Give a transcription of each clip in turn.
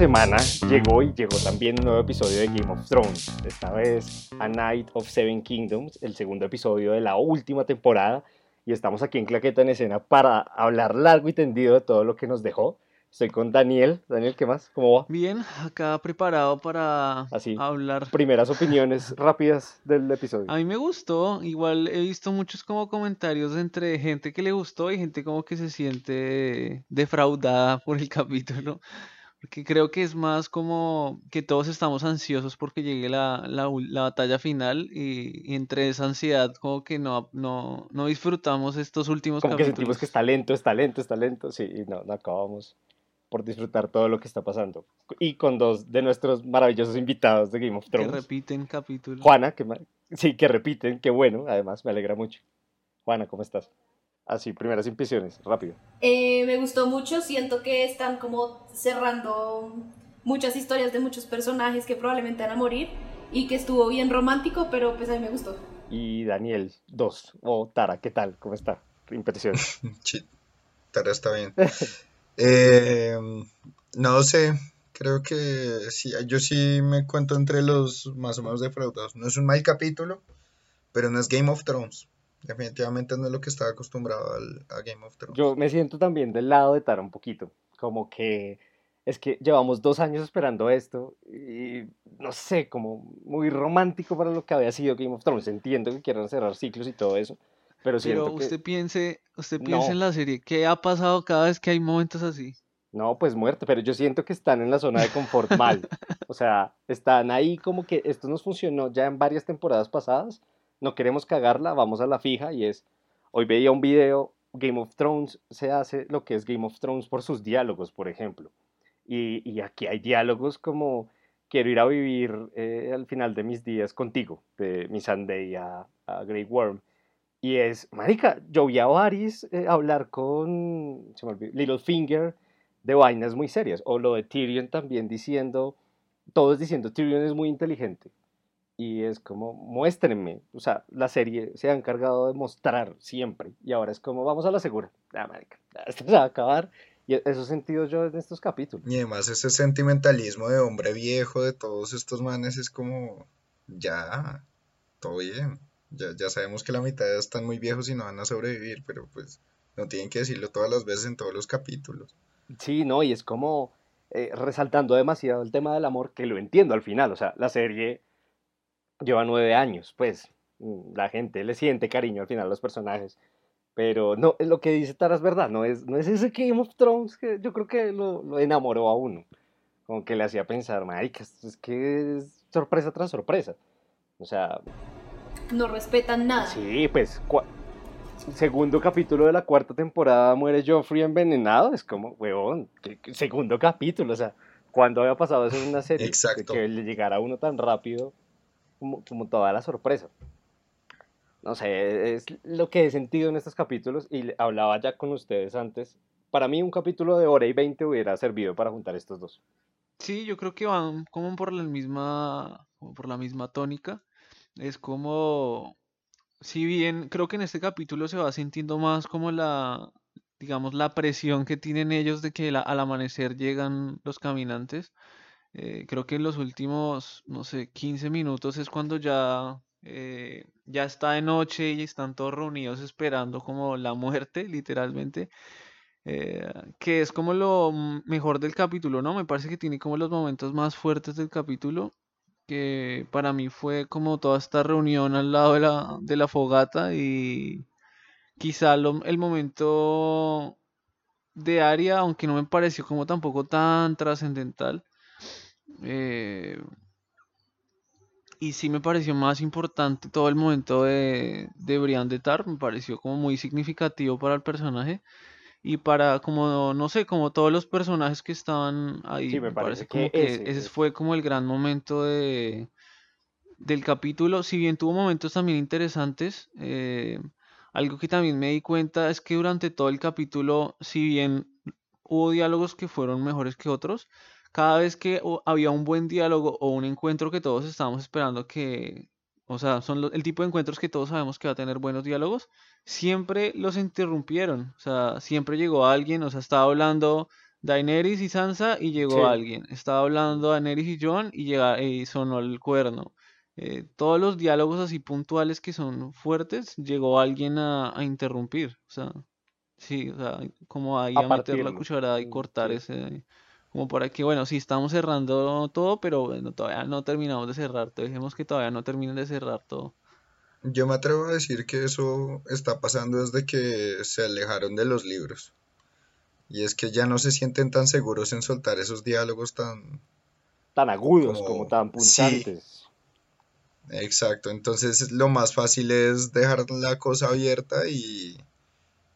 semana llegó y llegó también un nuevo episodio de Game of Thrones. Esta vez A Night of Seven Kingdoms, el segundo episodio de la última temporada. Y estamos aquí en Claqueta en Escena para hablar largo y tendido de todo lo que nos dejó. Estoy con Daniel. Daniel, ¿qué más? ¿Cómo va? Bien, acá preparado para Así. hablar. Primeras opiniones rápidas del episodio. A mí me gustó, igual he visto muchos como comentarios entre gente que le gustó y gente como que se siente defraudada por el capítulo. Porque creo que es más como que todos estamos ansiosos porque llegue la, la, batalla final y, y entre esa ansiedad como que no, no, no disfrutamos estos últimos Como que sentimos capítulos. que está lento, está lento, está lento. Sí, y no, no acabamos por disfrutar todo lo que está pasando. Y con dos de nuestros maravillosos invitados de Game of Que Thrones. repiten capítulos. Juana, que sí, que repiten, qué bueno, además me alegra mucho. Juana, ¿cómo estás? Así, primeras impresiones, rápido. Eh, me gustó mucho, siento que están como cerrando muchas historias de muchos personajes que probablemente van a morir y que estuvo bien romántico, pero pues a mí me gustó. Y Daniel, dos, o Tara, ¿qué tal? ¿Cómo está? Impresiones. Tara está bien. Eh, no sé, creo que sí, yo sí me cuento entre los más o menos defraudados. No es un mal capítulo, pero no es Game of Thrones. Definitivamente no es lo que estaba acostumbrado al- a Game of Thrones. Yo me siento también del lado de Tara un poquito, como que es que llevamos dos años esperando esto y no sé, como muy romántico para lo que había sido Game of Thrones. Entiendo que quieran cerrar ciclos y todo eso, pero siento Pero que... usted piense, usted piense No. en la serie, ¿qué ha pasado cada vez que hay momentos así? No, pues muerte, pero yo siento que están en la zona de confort mal. O sea, están ahí como que esto nos funcionó ya en varias temporadas pasadas, no queremos cagarla, vamos a la fija y es, hoy veía un video, Game of Thrones se hace lo que es Game of Thrones por sus diálogos, por ejemplo. Y, y aquí hay diálogos como, quiero ir a vivir eh, al final de mis días contigo, de mi Sunday a, a Grey Worm. Y es, marica, yo vi a Varys eh, hablar con, se me olvidó, Littlefinger de vainas muy serias. O lo de Tyrion también diciendo, todos diciendo, Tyrion es muy inteligente. Y es como, muéstrenme. O sea, la serie se ha encargado de mostrar siempre. Y ahora es como, vamos a la segura. Ah, marica, esto se va a acabar. Y eso he sentido yo en estos capítulos. Y además ese sentimentalismo de hombre viejo de todos estos manes es como, ya, todo bien. Ya, ya sabemos que la mitad están muy viejos y no van a sobrevivir, pero pues no tienen que decirlo todas las veces en todos los capítulos. Sí, no, y es como eh, resaltando demasiado el tema del amor, que lo entiendo al final. O sea, la serie lleva nueve años, pues mm, la gente le siente cariño al final a los personajes. Pero no, es lo que dice Tara es verdad, no es, no es ese Game of Thrones que yo creo que lo, lo enamoró a uno. Como que le hacía pensar, marica, es que es sorpresa tras sorpresa. O sea, No respetan nada. sí, pues, segundo capítulo de la cuarta temporada muere Joffrey envenenado, es como, huevón, ¿qué- qué segundo capítulo, o sea, ¿cuándo había pasado eso en una serie? Exacto. Que, le llegara a uno tan rápido como, como toda la sorpresa. No sé, es lo que he sentido en estos capítulos y hablaba ya con ustedes antes. Para mí un capítulo de hora y veinte hubiera servido para juntar estos dos. Sí, yo creo que van como por la misma, por la misma tónica. Es como, si bien creo que en este capítulo se va sintiendo más como la, digamos, la presión que tienen ellos de que al amanecer llegan los caminantes. Eh, creo que en los últimos, no sé, 15 minutos es cuando ya, eh, ya está de noche y están todos reunidos esperando como la muerte, literalmente eh, que es como lo mejor del capítulo, ¿no? Me parece que tiene como los momentos más fuertes del capítulo, que para mí fue como toda esta reunión al lado de la, de la fogata y quizá el momento de Aria, aunque no me pareció como tampoco tan trascendental, eh, y sí me pareció más importante todo el momento de, de Brienne de Tar, me pareció como muy significativo para el personaje. Y para como, no sé, como todos los personajes que estaban ahí, Sí, me me parece que que ese ese es- fue como el gran momento de, del capítulo. Si bien tuvo momentos también interesantes, eh, algo que también me di cuenta es que durante todo el capítulo, si bien hubo diálogos que fueron mejores que otros, cada vez que había un buen diálogo o un encuentro que todos estábamos esperando que, o sea, son el tipo de encuentros que todos sabemos que va a tener buenos diálogos, siempre los interrumpieron. O sea, siempre llegó alguien, o sea, estaba hablando Daenerys y Sansa y llegó Sí. alguien. Estaba hablando Daenerys y Jon y, llega, y sonó el cuerno. Eh, todos los diálogos así puntuales que son fuertes, llegó alguien a, a interrumpir. O sea, sí, o sea, como ahí A a meter la cucharada y Mm, cortar sí. ese, como para que, bueno, sí, estamos cerrando todo, pero bueno, todavía no terminamos de cerrar. Dejemos que todavía no terminen de cerrar todo. Yo me atrevo a decir que eso está pasando desde que se alejaron de los libros. Y es que ya no se sienten tan seguros en soltar esos diálogos tan... Tan agudos como, Como- tan sí. punzantes. Exacto, entonces lo más fácil es dejar la cosa abierta y...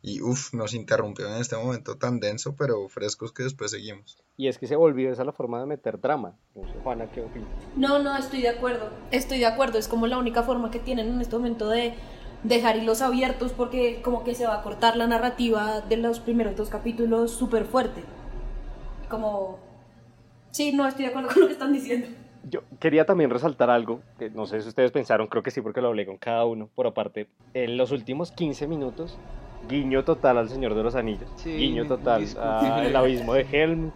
Y uff, nos interrumpieron en este momento tan denso, pero frescos que después seguimos. Y es que se volvió esa la forma de meter drama. No sé, Juana, ¿qué opinas? No, no, estoy de acuerdo. Estoy de acuerdo. Es como la única forma que tienen en este momento de dejar hilos abiertos porque como que se va a cortar la narrativa de los primeros dos capítulos súper fuerte. Como... Sí, no, estoy de acuerdo con lo que están diciendo. Yo quería también resaltar algo, que no sé si ustedes pensaron, creo que sí porque lo hablé con cada uno, por aparte, en los últimos 15 minutos, guiño total al Señor de los Anillos, Sí, guiño total al abismo de Helm,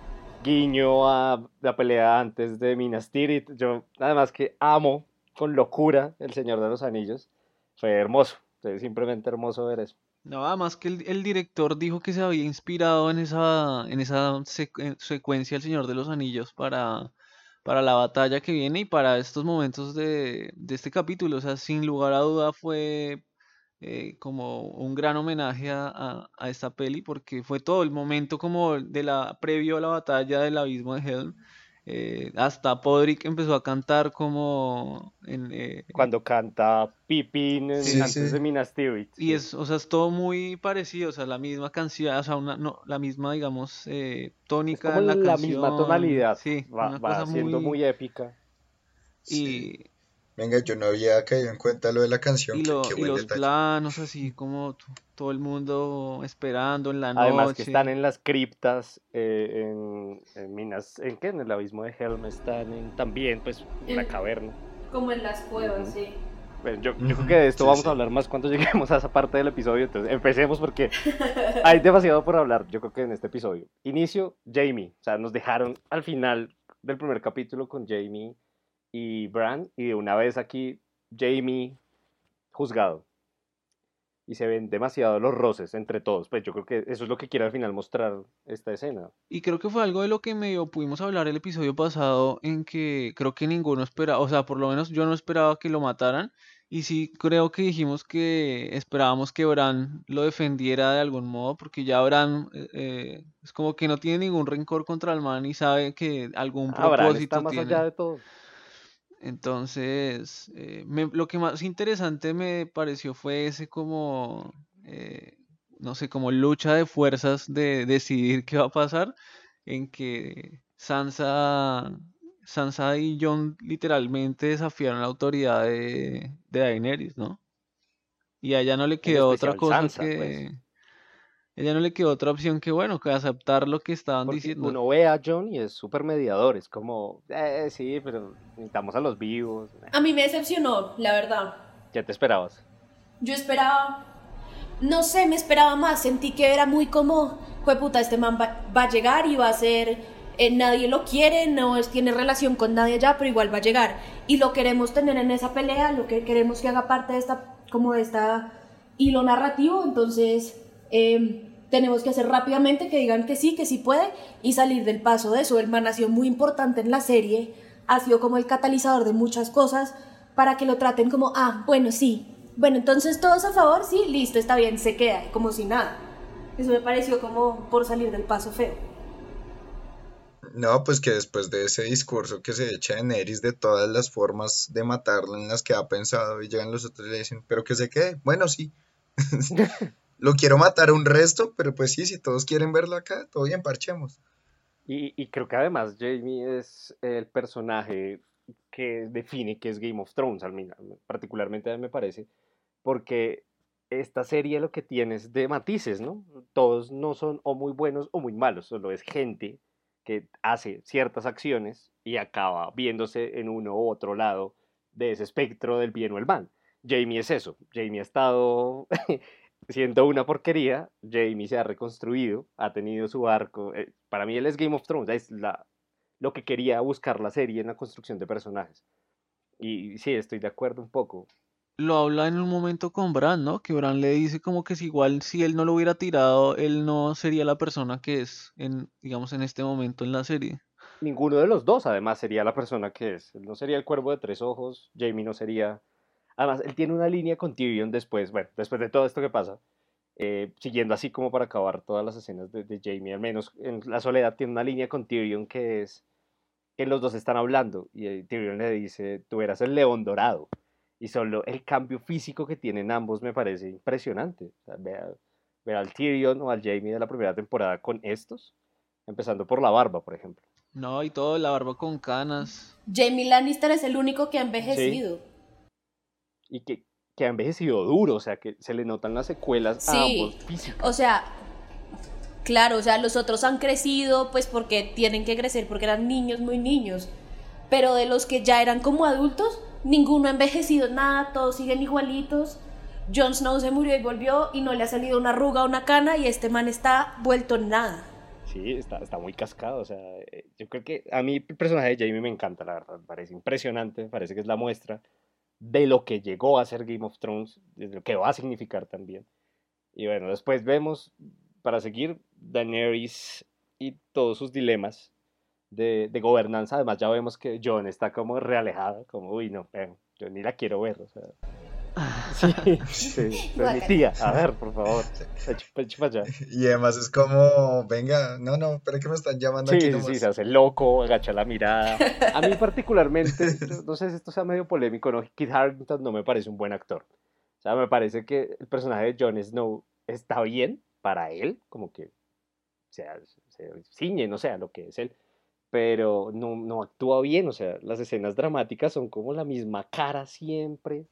guiño a la pelea antes de Minas Tirith, yo además que amo con locura el Señor de los Anillos, fue hermoso, fue simplemente hermoso ver eso. No, además que el, el director dijo que se había inspirado en esa, en esa secu- secuencia El Señor de los Anillos para, para la batalla que viene y para estos momentos de, de este capítulo. O sea, sin lugar a duda fue eh, como un gran homenaje a, a- a esta peli porque fue todo el momento como de la previo a la batalla del abismo de Helm. eh, hasta Podrick empezó a cantar como en, eh, Cuando canta Pippin en- Sí, antes sí. de Minas Tirith. y es, o sea, es todo muy parecido, o sea, la misma canción, o sea, una, no, la misma, digamos, eh, tónica como en la la canción. misma tonalidad, Sí, va, siendo muy... muy épica. Sí. Venga, yo no había caído en cuenta lo de la canción. y, lo- qué y los detalle. planos así como todo el mundo esperando en la Además que noche. están en las criptas, eh, en, en Minas, ¿en qué? En el abismo de Helm están en, también, pues, en la caverna. Como en las cuevas, sí. Bueno, yo, yo Ujú, creo que de esto sí, vamos sí. a hablar más cuando lleguemos a esa parte del episodio, entonces empecemos porque hay demasiado por hablar, yo creo que en este episodio. Inicio, Jamie, o sea, nos dejaron al final del primer capítulo con Jamie y Bran, y de una vez aquí, Jamie juzgado. Y se ven demasiado los roces entre todos, pues yo creo que eso es lo que quiere al final mostrar esta escena. Y creo que fue algo de lo que medio pudimos hablar el episodio pasado, en que creo que ninguno esperaba, o sea, por lo menos yo no esperaba que lo mataran. Y sí creo que dijimos que esperábamos que Bran lo defendiera de algún modo, porque ya Bran eh, eh, es como que no tiene ningún rencor contra el man y sabe que algún Ah, Bran propósito está más tiene. allá de todo. Entonces, eh, me- lo que más interesante me pareció fue ese como, eh, no sé, como lucha de fuerzas de decidir qué va a pasar, en que Sansa, Sansa y Jon literalmente desafiaron la autoridad de, de Daenerys, ¿no? Y a ella no le quedó otra cosa Sansa, pues. Ella no le quedó otra opción que, bueno, que aceptar lo que estaban Porque diciendo. uno ve a John y es súper mediador, es como, eh, sí, pero necesitamos a los vivos. A mí me decepcionó, la verdad. ¿Qué te esperabas? Yo esperaba, no sé, me esperaba más. Sentí que era muy como, puta, este man va, va a llegar y va a ser, eh, nadie lo quiere, no es, tiene relación con nadie allá, pero igual va a llegar. Y lo queremos tener en esa pelea, lo que queremos que haga parte de esta, como de esta hilo narrativo. Entonces, eh, tenemos que hacer rápidamente que digan que sí, que sí puede y salir del paso de eso. El man ha sido muy importante en la serie, ha sido como el catalizador de muchas cosas para que lo traten como, ah, bueno, sí. Bueno, entonces todos a favor, sí, listo, está bien, se queda, como si nada. Eso me pareció como por salir del paso feo. No, pues que después de ese discurso que se echa en Eris de todas las formas de matarlo en las que ha pensado y llegan los otros y le dicen, pero que se quede. Bueno, sí. Lo quiero matar un resto, pero pues sí, si todos quieren verlo acá, todo bien, parchemos. Y, creo que además Jamie es el personaje que define que es Game of Thrones, al min- particularmente a mí me parece, porque esta serie lo que tiene es de matices, ¿no? Todos no son o muy buenos o muy malos, solo es gente que hace ciertas acciones y acaba viéndose en uno u otro lado de ese espectro del bien o el mal. Jamie es eso, Jamie ha estado siendo una porquería, Jamie se ha reconstruido, ha tenido su arco. eh, para mí él es Game of Thrones, es la, lo que quería buscar la serie en la construcción de personajes. Y sí, estoy de acuerdo un poco. Lo habla en un momento con Bran, ¿no? Que Bran le dice como que si igual si él no lo hubiera tirado, él no sería la persona que es en, digamos, en este momento en la serie. Ninguno de los dos, además, sería la persona que es. Él no sería el cuervo de tres ojos, Jamie no sería... Además, él tiene una línea con Tyrion después, bueno, después de todo esto que pasa, eh, siguiendo así como para acabar todas las escenas de, de Jamie, al menos en La Soledad tiene una línea con Tyrion que es que los dos están hablando y eh, Tyrion le dice, tú eras el león dorado. Y solo el cambio físico que tienen ambos me parece impresionante. O sea, ver, ver al Tyrion o al Jamie de la primera temporada con estos, empezando por la barba, por ejemplo. No, y todo, la barba con canas. Jamie Lannister es el único que ha envejecido. Y que, que ha envejecido duro, o sea, que se le notan las secuelas a Sí. ambos físicos. O sea, claro, o sea, los otros han crecido pues porque tienen que crecer, porque eran niños, muy niños. Pero de los que ya eran como adultos, ninguno ha envejecido nada, todos siguen igualitos. Jon Snow se murió y volvió y no le ha salido una arruga o una cana y este man está vuelto nada. Sí, está, está muy cascado. O sea, eh, yo creo que a mí el personaje de Jamie me encanta, la verdad. Me parece impresionante. Me parece que es la muestra de lo que llegó a ser Game of Thrones, de lo que va a significar también. Y bueno, después vemos, para seguir, Daenerys y todos sus dilemas de, gobernanza. Además, ya vemos que Jon está como realejado, como, uy, no, ven, yo ni la quiero ver. sí, sí, mi tía. A ver, por favor. Y además es como, venga, no, no, pero que me están llamando Sí, aquí sí, nomás. sí, se hace loco, agacha la mirada. A mí particularmente, no sé si esto sea medio polémico, ¿no? Kit Harington no me parece un buen actor. O sea, me parece que el personaje de Jon Snow está bien para él, como que o sea, se ciñe, no sé, a lo que es él, pero no, no actúa bien, o sea, las escenas dramáticas son como la misma cara siempre.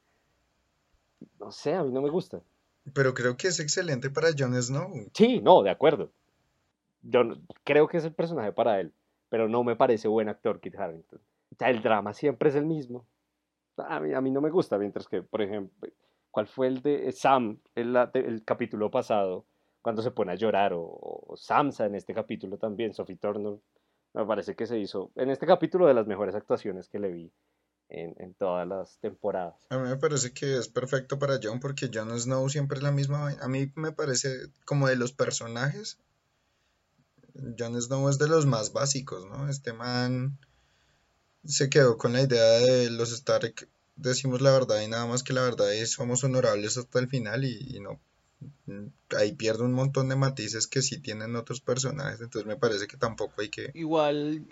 No sé, a mí no me gusta. Pero creo que es excelente para Jon Snow. Sí, no, de acuerdo. Yo no- creo que es el personaje para él, pero no me parece buen actor Kit Harington. O sea, el drama siempre es el mismo. A mí, a mí no me gusta, mientras que, por ejemplo, ¿cuál fue el de Sam, el, la- el capítulo pasado, cuando se pone a llorar? O, o Samsa en este capítulo también, Sophie Turner. Me parece que se hizo, en este capítulo, de las mejores actuaciones que le vi en, en todas las temporadas. A mí me parece que es perfecto para Jon porque Jon Snow siempre es la misma. A mí me parece como de los personajes. Jon Snow es de los más básicos, ¿no? Este man se quedó con la idea de los Stark, decimos la verdad y nada más que la verdad y somos honorables hasta el final y, y no. Ahí pierde un montón de matices que sí tienen otros personajes, entonces me parece que tampoco hay que Igual,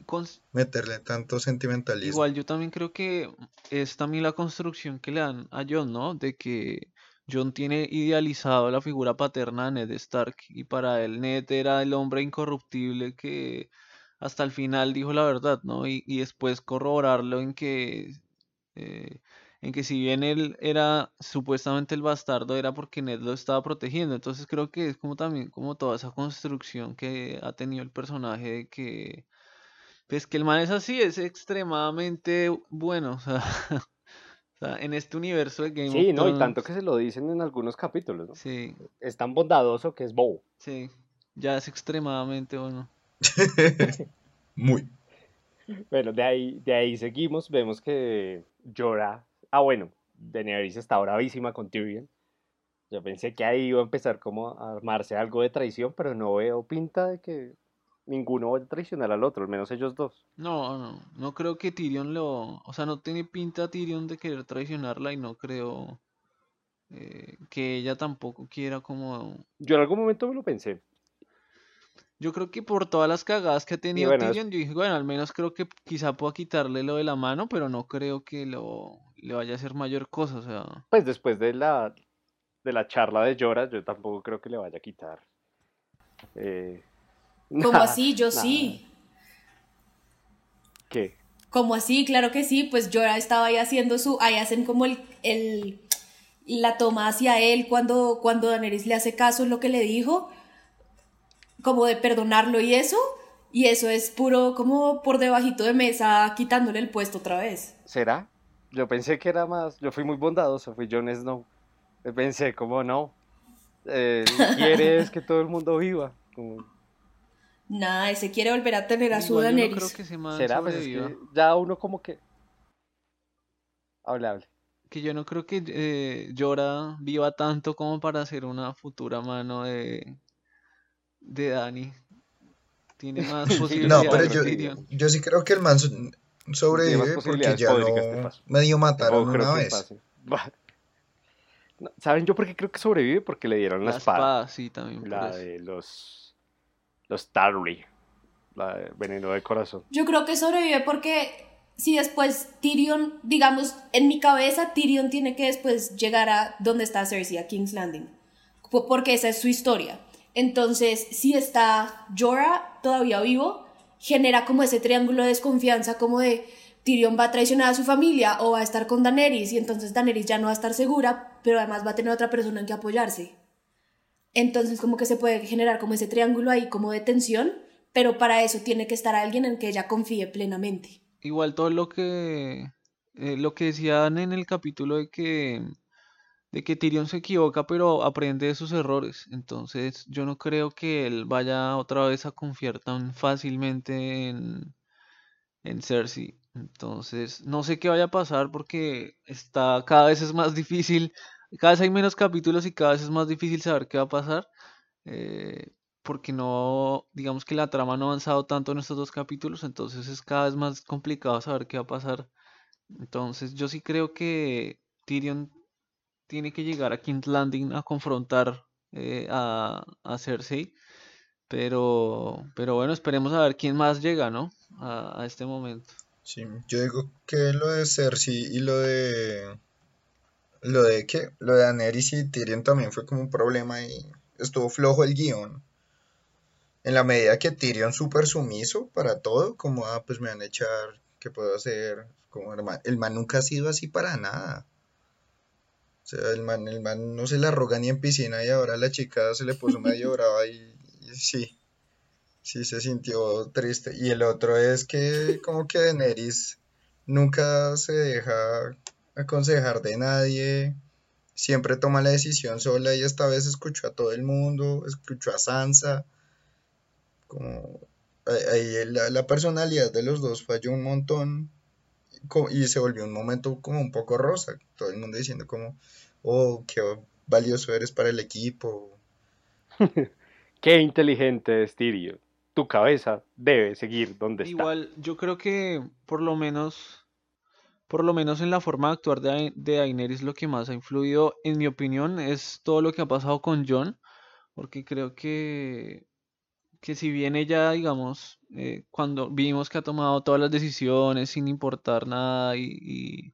meterle tanto sentimentalismo. igual yo también creo que es también la construcción que le dan a Jon, ¿no? De que Jon tiene idealizado la figura paterna de Ned Stark y para él Ned era el hombre incorruptible que hasta el final dijo la verdad, ¿no? Y, y después corroborarlo en que eh, en que si bien él era supuestamente el bastardo era porque Ned lo estaba protegiendo. Entonces creo que es como también como toda esa construcción que ha tenido el personaje de que pues que el man es así, es extremadamente bueno, o sea, o sea, en este universo de Game Sí, of no, y tanto Thrones, que se lo dicen en algunos capítulos, ¿no? sí, Es tan bondadoso que es bobo. sí, ya es extremadamente bueno. Muy. Bueno, de ahí, de ahí seguimos, vemos que llora. Ah, bueno, Daenerys está bravísima con Tyrion. Yo pensé que ahí iba a empezar como a armarse algo de traición, pero no veo pinta de que ninguno vaya a traicionar al otro, al menos ellos dos. No, no, no creo que Tyrion lo, o sea, no tiene pinta Tyrion de querer traicionarla y no creo eh, que ella tampoco quiera como Yo en algún momento me lo pensé. Yo creo que por todas las cagadas que ha tenido bueno, Tyrion, yo dije, bueno, al menos creo que quizá pueda quitarle lo de la mano, pero no creo que lo le vaya a hacer mayor cosa, o sea, Pues después de la, de la charla de Llora, yo tampoco creo que le vaya a quitar. Eh, ¿Cómo nada, así? Yo nada. sí. ¿Qué? ¿Cómo así? Claro que sí, pues Jorah estaba ahí haciendo su, ahí hacen como el, el la toma hacia él cuando, cuando Daenerys le hace caso en lo que le dijo, como de perdonarlo y eso, y eso es puro como por debajito de mesa quitándole el puesto otra vez. ¿Será? Yo pensé que era más. Yo fui muy bondadoso, fui Jon Snow. Yo Pensé, como no. eh, quiere es que todo el mundo viva. como- Nah, ese quiere volver a tener a su no Daenerys. creo que ese man ¿Será? Pues es sobreviva. que ya uno como que... Hable, hable. Que yo no creo que eh, Jorah viva tanto como para ser una futura mano de, de Dani. Tiene más No, posibilidades pero que yo, yo sí creo que el man sobrevive porque posibilidades ya que este medio mataron una vez. No, ¿Saben yo por qué creo que sobrevive? Porque le dieron la, La espada. espada, sí, también por La eso. de los... Los Tarly. La de veneno de corazón. Yo creo que sobrevive porque si después Tyrion, digamos, en mi cabeza Tyrion tiene que después llegar a donde está Cersei, a King's Landing, po- porque esa es su historia. Entonces, si está Jorah todavía vivo, genera como ese triángulo de desconfianza, como de Tyrion va a traicionar a su familia o va a estar con Daenerys y entonces Daenerys ya no va a estar segura, pero además va a tener otra persona en que apoyarse. Entonces como que se puede generar como ese triángulo ahí como de tensión, pero para eso tiene que estar alguien en que ella confíe plenamente. Igual todo lo que eh, lo que decían en el capítulo de que de que Tyrion se equivoca pero aprende de sus errores. Entonces yo no creo que él vaya otra vez a confiar tan fácilmente en, en Cersei. Entonces no sé qué vaya a pasar porque está cada vez es más difícil, cada vez hay menos capítulos y cada vez es más difícil saber qué va a pasar. eh, porque no, digamos que la trama no ha avanzado tanto en estos dos capítulos, entonces es cada vez más complicado saber qué va a pasar. Entonces yo sí creo que Tyrion tiene que llegar a King's Landing a confrontar eh, a, Cersei, pero, pero bueno, esperemos a ver quién más llega, ¿no? A, este momento. Sí, yo digo que lo de Cersei y lo de lo de qué, lo de Daenerys y Tyrion también fue como un problema y estuvo flojo el guion. En la medida que Tyrion súper sumiso para todo, como ah, pues me van a echar, ¿qué puedo hacer? Como el man nunca ha sido así para nada. O sea, el man, el man no se la roga ni en piscina y ahora la chica se le puso medio brava y, sí, sí se sintió triste. Y el otro es que como que Daenerys nunca se deja aconsejar de nadie, siempre toma la decisión sola y esta vez escuchó a todo el mundo, escuchó a Sansa, como ahí la, la personalidad de los dos falló un montón y se volvió un momento como un poco rosa, todo el mundo diciendo como, oh, qué valioso eres para el equipo. Qué inteligente es Tyrion. Tu cabeza debe seguir donde está. Igual, yo creo que por lo menos, por lo menos en la forma de actuar de, de Daenerys, lo que más ha influido, en mi opinión, es todo lo que ha pasado con Jon, porque creo que, que si bien ella, digamos, eh, cuando vimos que ha tomado todas las decisiones sin importar nada y, y-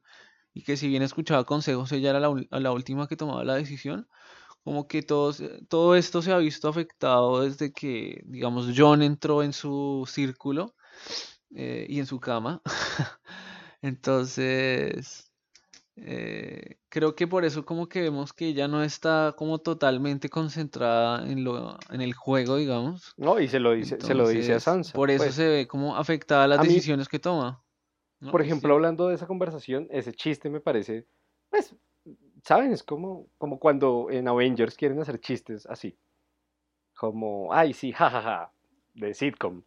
y que si bien escuchaba consejos, ella era la, la última que tomaba la decisión, como que todo, se- todo esto se ha visto afectado desde que, digamos, Jon entró en su círculo eh, y en su cama. Entonces, eh, creo que por eso como que vemos que ella no está como totalmente concentrada en lo, en el juego, digamos. No, y se lo dice, se lo dice a Sansa. por eso pues. se ve como afectada las a mí- decisiones que toma. ¿no? Por Sí. ejemplo, hablando de esa conversación, ese chiste me parece, pues, ¿saben? Es como, como cuando en Avengers quieren hacer chistes así. Como, ay, sí, jajaja, de sitcom.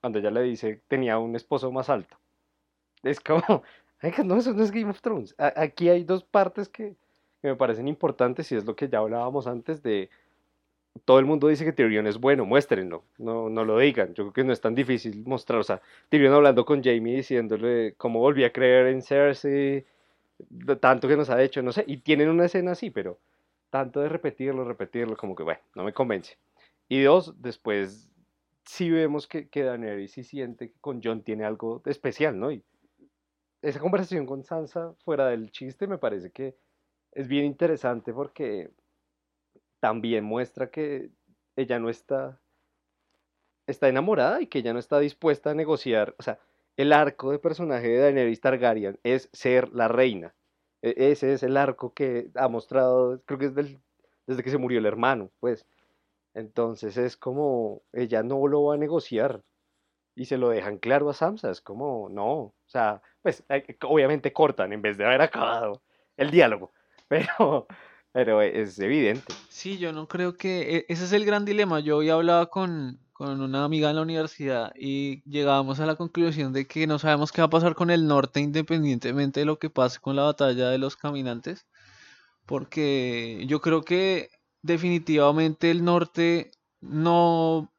Cuando ella le dice, tenía un esposo más alto. Es como, no, eso no es Game of Thrones. Aquí hay dos partes que, que me parecen importantes y es lo que ya hablábamos antes de, todo el mundo dice que Tyrion es bueno, muéstrenlo, no, no lo digan. Yo creo que no es tan difícil mostrar, o sea, Tyrion hablando con Jamie diciéndole cómo volví a creer en Cersei, tanto que nos ha hecho, no sé, y tienen una escena así, pero tanto de repetirlo, repetirlo, como que bueno, no me convence. Y dos, después sí vemos que, que Daenerys sí siente que con Jon tiene algo especial, ¿no? Y esa conversación con Sansa, fuera del chiste, me parece que es bien interesante porque también muestra que ella no está, está enamorada y que ella no está dispuesta a negociar. O sea, el arco de personaje de Daenerys Targaryen es ser la reina. E- Ese es el arco que ha mostrado, creo que es del- desde que se murió el hermano, pues. Entonces es como, ella no lo va a negociar y se lo dejan claro a Sansa, es como, no, o sea, pues eh, obviamente cortan en vez de haber acabado el diálogo, pero, Pero es evidente. Sí, yo no creo que... e- Ese es el gran dilema. Yo hoy hablaba con, con una amiga en la universidad y llegábamos a la conclusión de que no sabemos qué va a pasar con el norte independientemente de lo que pase con la batalla de los caminantes. Porque yo creo que definitivamente el norte no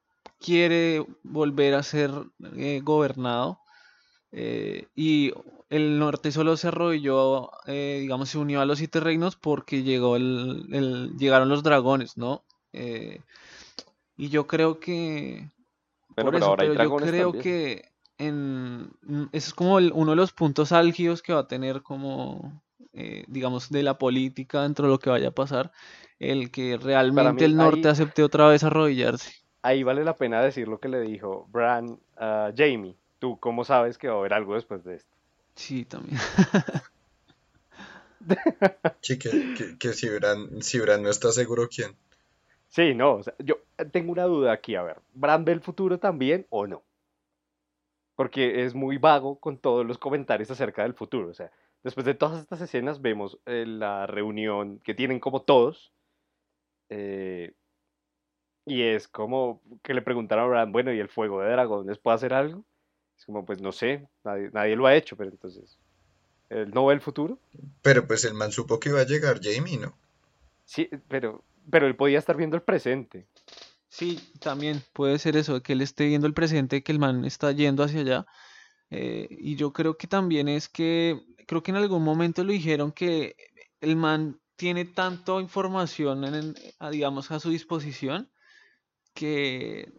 quiere volver a ser eh, gobernado. eh, y el norte solo se arrodilló, eh, digamos, se unió a los siete reinos porque llegó el, el- llegaron los dragones, ¿no? Eh, y yo creo que, Bueno, por pero eso, ahora hay pero yo dragones creo también. que en, es como el- uno de los puntos álgidos que va a tener como, eh, digamos, de la política dentro de lo que vaya a pasar, el que realmente mí el norte ahí, acepte otra vez arrodillarse. Ahí vale la pena decir lo que le dijo Bran a Jamie. ¿Tú cómo sabes que va a haber algo después de esto? Sí, también. Sí, que, que, que si Bran, si Bran no está seguro quién. Sí, no, o sea, yo tengo una duda aquí, a ver, ¿Bran ve el futuro también o no? Porque es muy vago con todos los comentarios acerca del futuro, o sea, después de todas estas escenas vemos eh, la reunión que tienen como todos, eh, y es como que le preguntaron a Bran, bueno, ¿y el fuego de dragones puede hacer algo? Es como, pues no sé, nadie, nadie lo ha hecho, pero entonces, ¿él no ve el futuro? Pero pues el man supo que iba a llegar Jamie, ¿no? Sí, pero, pero él podía estar viendo el presente. Sí, también puede ser eso, que él esté viendo el presente, que el man está yendo hacia allá. eh, y yo creo que también es que, creo que en algún momento lo dijeron que el man tiene tanta información, en, en- a, digamos, a su disposición, que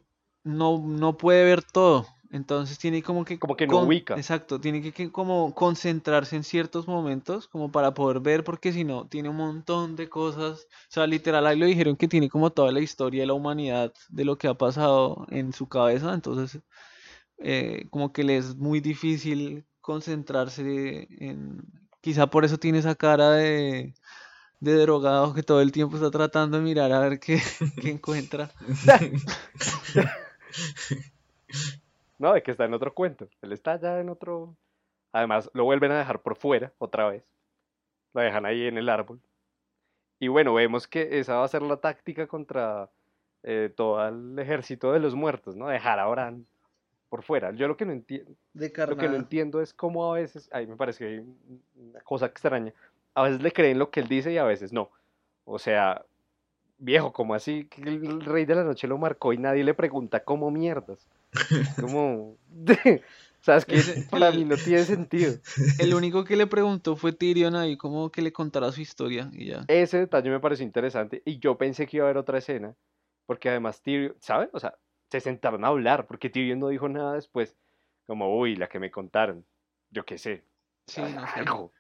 no, no puede ver todo. Entonces tiene como que, Como que no con- ubica. exacto, tiene que, que como concentrarse en ciertos momentos como para poder ver, porque si no, tiene un montón de cosas. O sea, literal, ahí lo dijeron que tiene como toda la historia de la humanidad, de lo que ha pasado en su cabeza. Entonces, eh, como que le es muy difícil concentrarse en... Quizá por eso tiene esa cara de, de drogado que todo el tiempo está tratando de mirar a ver qué, qué encuentra. No, de que está en otro cuento. Él está ya en otro. Además, lo vuelven a dejar por fuera otra vez. Lo dejan ahí en el árbol. Y bueno, vemos que esa va a ser la táctica contra eh, todo el ejército de los muertos, ¿no? Dejar a Bran por fuera. Yo lo que no entiendo, De lo que no entiendo es cómo a veces, ahí me parece que hay un- una cosa extraña. A veces le creen lo que él dice y a veces no. O sea, viejo, como así que el rey de la noche lo marcó y nadie le pregunta cómo mierdas. Como, sabes que para el- mí no tiene sentido. El único que le preguntó fue Tyrion ahí, como que le contara su historia y ya. Ese detalle me pareció interesante y yo pensé que iba a haber otra escena, porque además Tyrion, ¿saben? O sea, se sentaron a hablar, porque Tyrion no dijo nada después, como, uy, la que me contaron, yo qué sé, Sí, no sé. algo.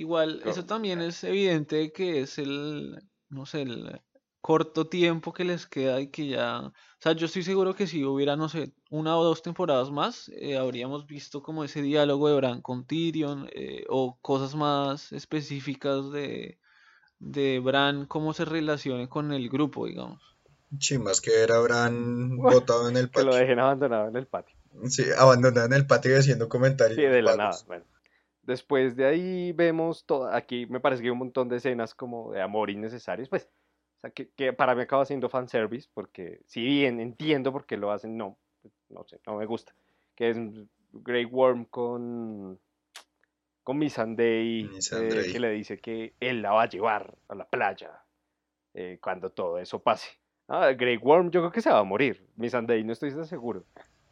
Igual, eso también es evidente que es el, no sé, el corto tiempo que les queda y que ya, o sea, yo estoy seguro que si hubiera, no sé, una o dos temporadas más, eh, habríamos visto como ese diálogo de Bran con Tyrion eh, o cosas más específicas de, de Bran, cómo se relacione con el grupo, digamos. Sí, más que ver a Bran botado en el Que lo patio. dejen abandonado en el patio. Sí, abandonado en el patio y haciendo comentarios Sí, de la nada. Bueno. Después de ahí vemos todo, aquí me parece que hay un montón de escenas como de amor innecesarios, pues, o sea, que, que para mí acaba siendo fanservice, porque si bien entiendo por qué lo hacen, no, pues, no sé, no me gusta. Que es Grey Worm con, con Missandei, Missandei. eh, que le dice que él la va a llevar a la playa eh, cuando todo eso pase. Ah, Grey Worm yo creo que se va a morir, Missandei no estoy tan seguro,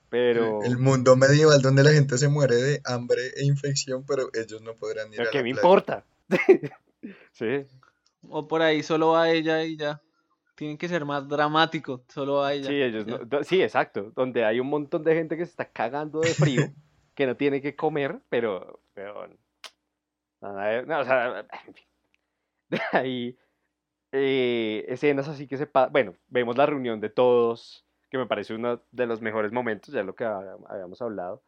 pero... El mundo medieval donde la gente se muere de hambre e infección, pero ellos no podrán ir a ¿qué la me playa. importa? sí, O por ahí solo va ella y ya. Tienen que ser más dramático, solo va ella. sí, ellos no- sí, exacto, donde hay un montón de gente que se está cagando de frío, que no tiene que comer, pero, pero nada, no, o sea, en fin. De ahí eh, escenas así que se pa- bueno, vemos la reunión de todos, que me parece uno de los mejores momentos, ya lo que ha- habíamos hablado,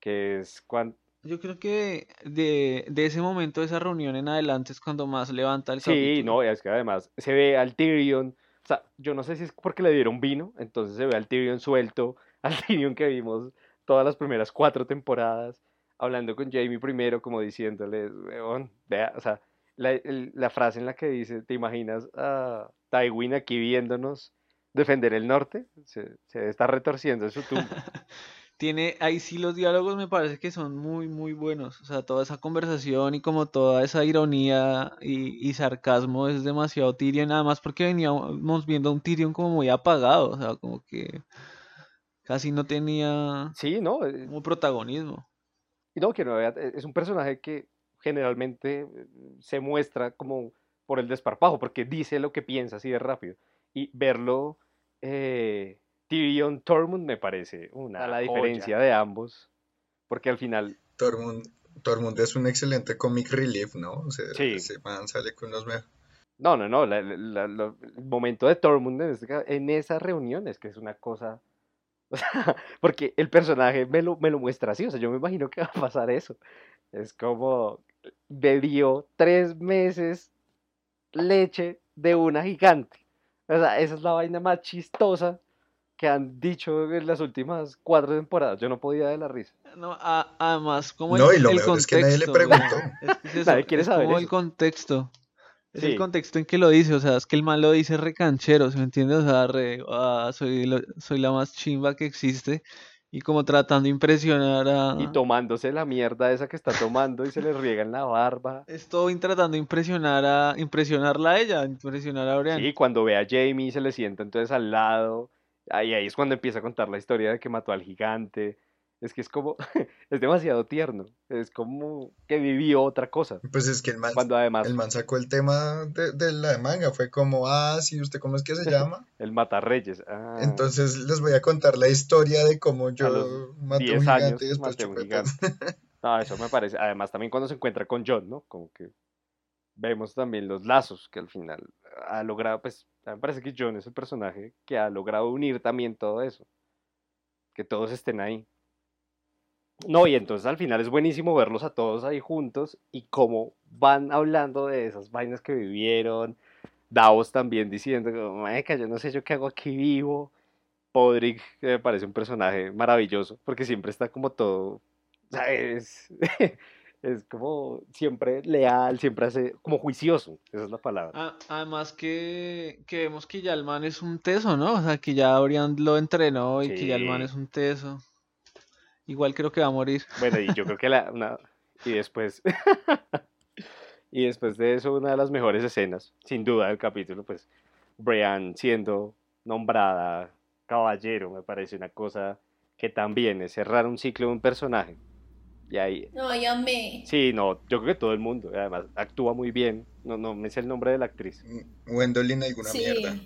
que es cuando Yo creo que de, de ese momento, de esa reunión en adelante, es cuando más levanta el Sí, capítulo. no, es que además se ve al Tyrion, o sea, yo no sé si es porque le dieron vino, entonces se ve al Tyrion suelto, al Tyrion que vimos todas las primeras cuatro temporadas, hablando con Jamie primero, como diciéndole, weón, vea, o sea, la, el- la frase en la que dice, ¿te imaginas a Tywin aquí viéndonos defender el norte? Se, se está retorciendo en su tumba. Tiene, ahí sí los diálogos me parece que son muy, muy buenos. O sea, toda esa conversación y como toda esa ironía y, y sarcasmo es demasiado Tyrion, nada más porque veníamos viendo a un Tyrion como muy apagado, o sea, como que casi no tenía Sí, ¿no? Eh, como protagonismo. Y no, que no vea, e- es un personaje que generalmente eh, se muestra como por el desparpajo, porque dice lo que piensa así de rápido. Y verlo eh, Tyrion Tormund me parece una la diferencia de ambos, porque al final, Tormund, Tormund es un excelente comic relief, ¿no? O sea, Sí. ese man sale con los mejores. no, no, no, la- la- la- el momento de Tormund en, este en esa reunión es que es una cosa, o sea, porque el personaje me lo, me lo muestra así, o sea, yo me imagino que va a pasar eso. Es como bebió tres meses leche de una gigante. O sea, esa es la vaina más chistosa que han dicho en las últimas cuatro temporadas. Yo no podía de la risa. No, a- además, como No, el, y lo el mejor es que nadie le contexto, preguntó. es que es eso, Nadie quiere es saber como el contexto. Es el Sí. contexto en que lo dice, o sea, es que el man lo dice recanchero, ¿sí me entiendes? O sea, re, "Ah, soy, lo- soy la más chimba que existe y como tratando de impresionar a... Y tomándose la mierda esa que está tomando y se le riega en la barba. Estoy tratando de impresionar a... impresionarla a ella, impresionar a Brian. Sí, cuando ve a Jamie se le sienta entonces al lado. Ahí, ahí es cuando empieza a contar la historia de que mató al gigante. Es que es como, es demasiado tierno. Es como que vivió otra cosa. Pues es que el man, Cuando además el man sacó el tema de, de la manga. Fue como, ah, sí, ¿usted cómo es que se llama? el matarreyes. Ah, Entonces les voy a contar la historia de cómo yo maté a 10 un años gigante y después un chupetas. No, eso me parece. Además, también cuando se encuentra con John, ¿no? Como que vemos también los lazos que al final ha logrado, pues, me parece que John es el personaje que ha logrado unir también todo eso. Que todos estén ahí. No, y entonces al final es buenísimo verlos a todos ahí juntos y cómo van hablando de esas vainas que vivieron. Davos también diciendo, "Marica, yo no sé yo qué hago aquí vivo. Podrick, que me parece un personaje maravilloso, porque siempre está como todo, ¿sabes? Es como siempre leal, siempre hace, como juicioso, esa es la palabra. Además que, que vemos que ya el man es un teso, ¿no? O sea, que ya Brian lo entrenó y que ya el man Sí. es un teso. Igual creo que va a morir. Bueno, y yo creo que la, una, y después, y después de eso, una de las mejores escenas, sin duda, del capítulo, pues, Brian siendo nombrada caballero, me parece una cosa que también es cerrar un ciclo de un personaje. Y ahí, Ay, amé. sí, no, yo creo que todo el mundo, además, actúa muy bien, no, no me sé el nombre de la actriz. Gwendolyn alguna Sí, mierda.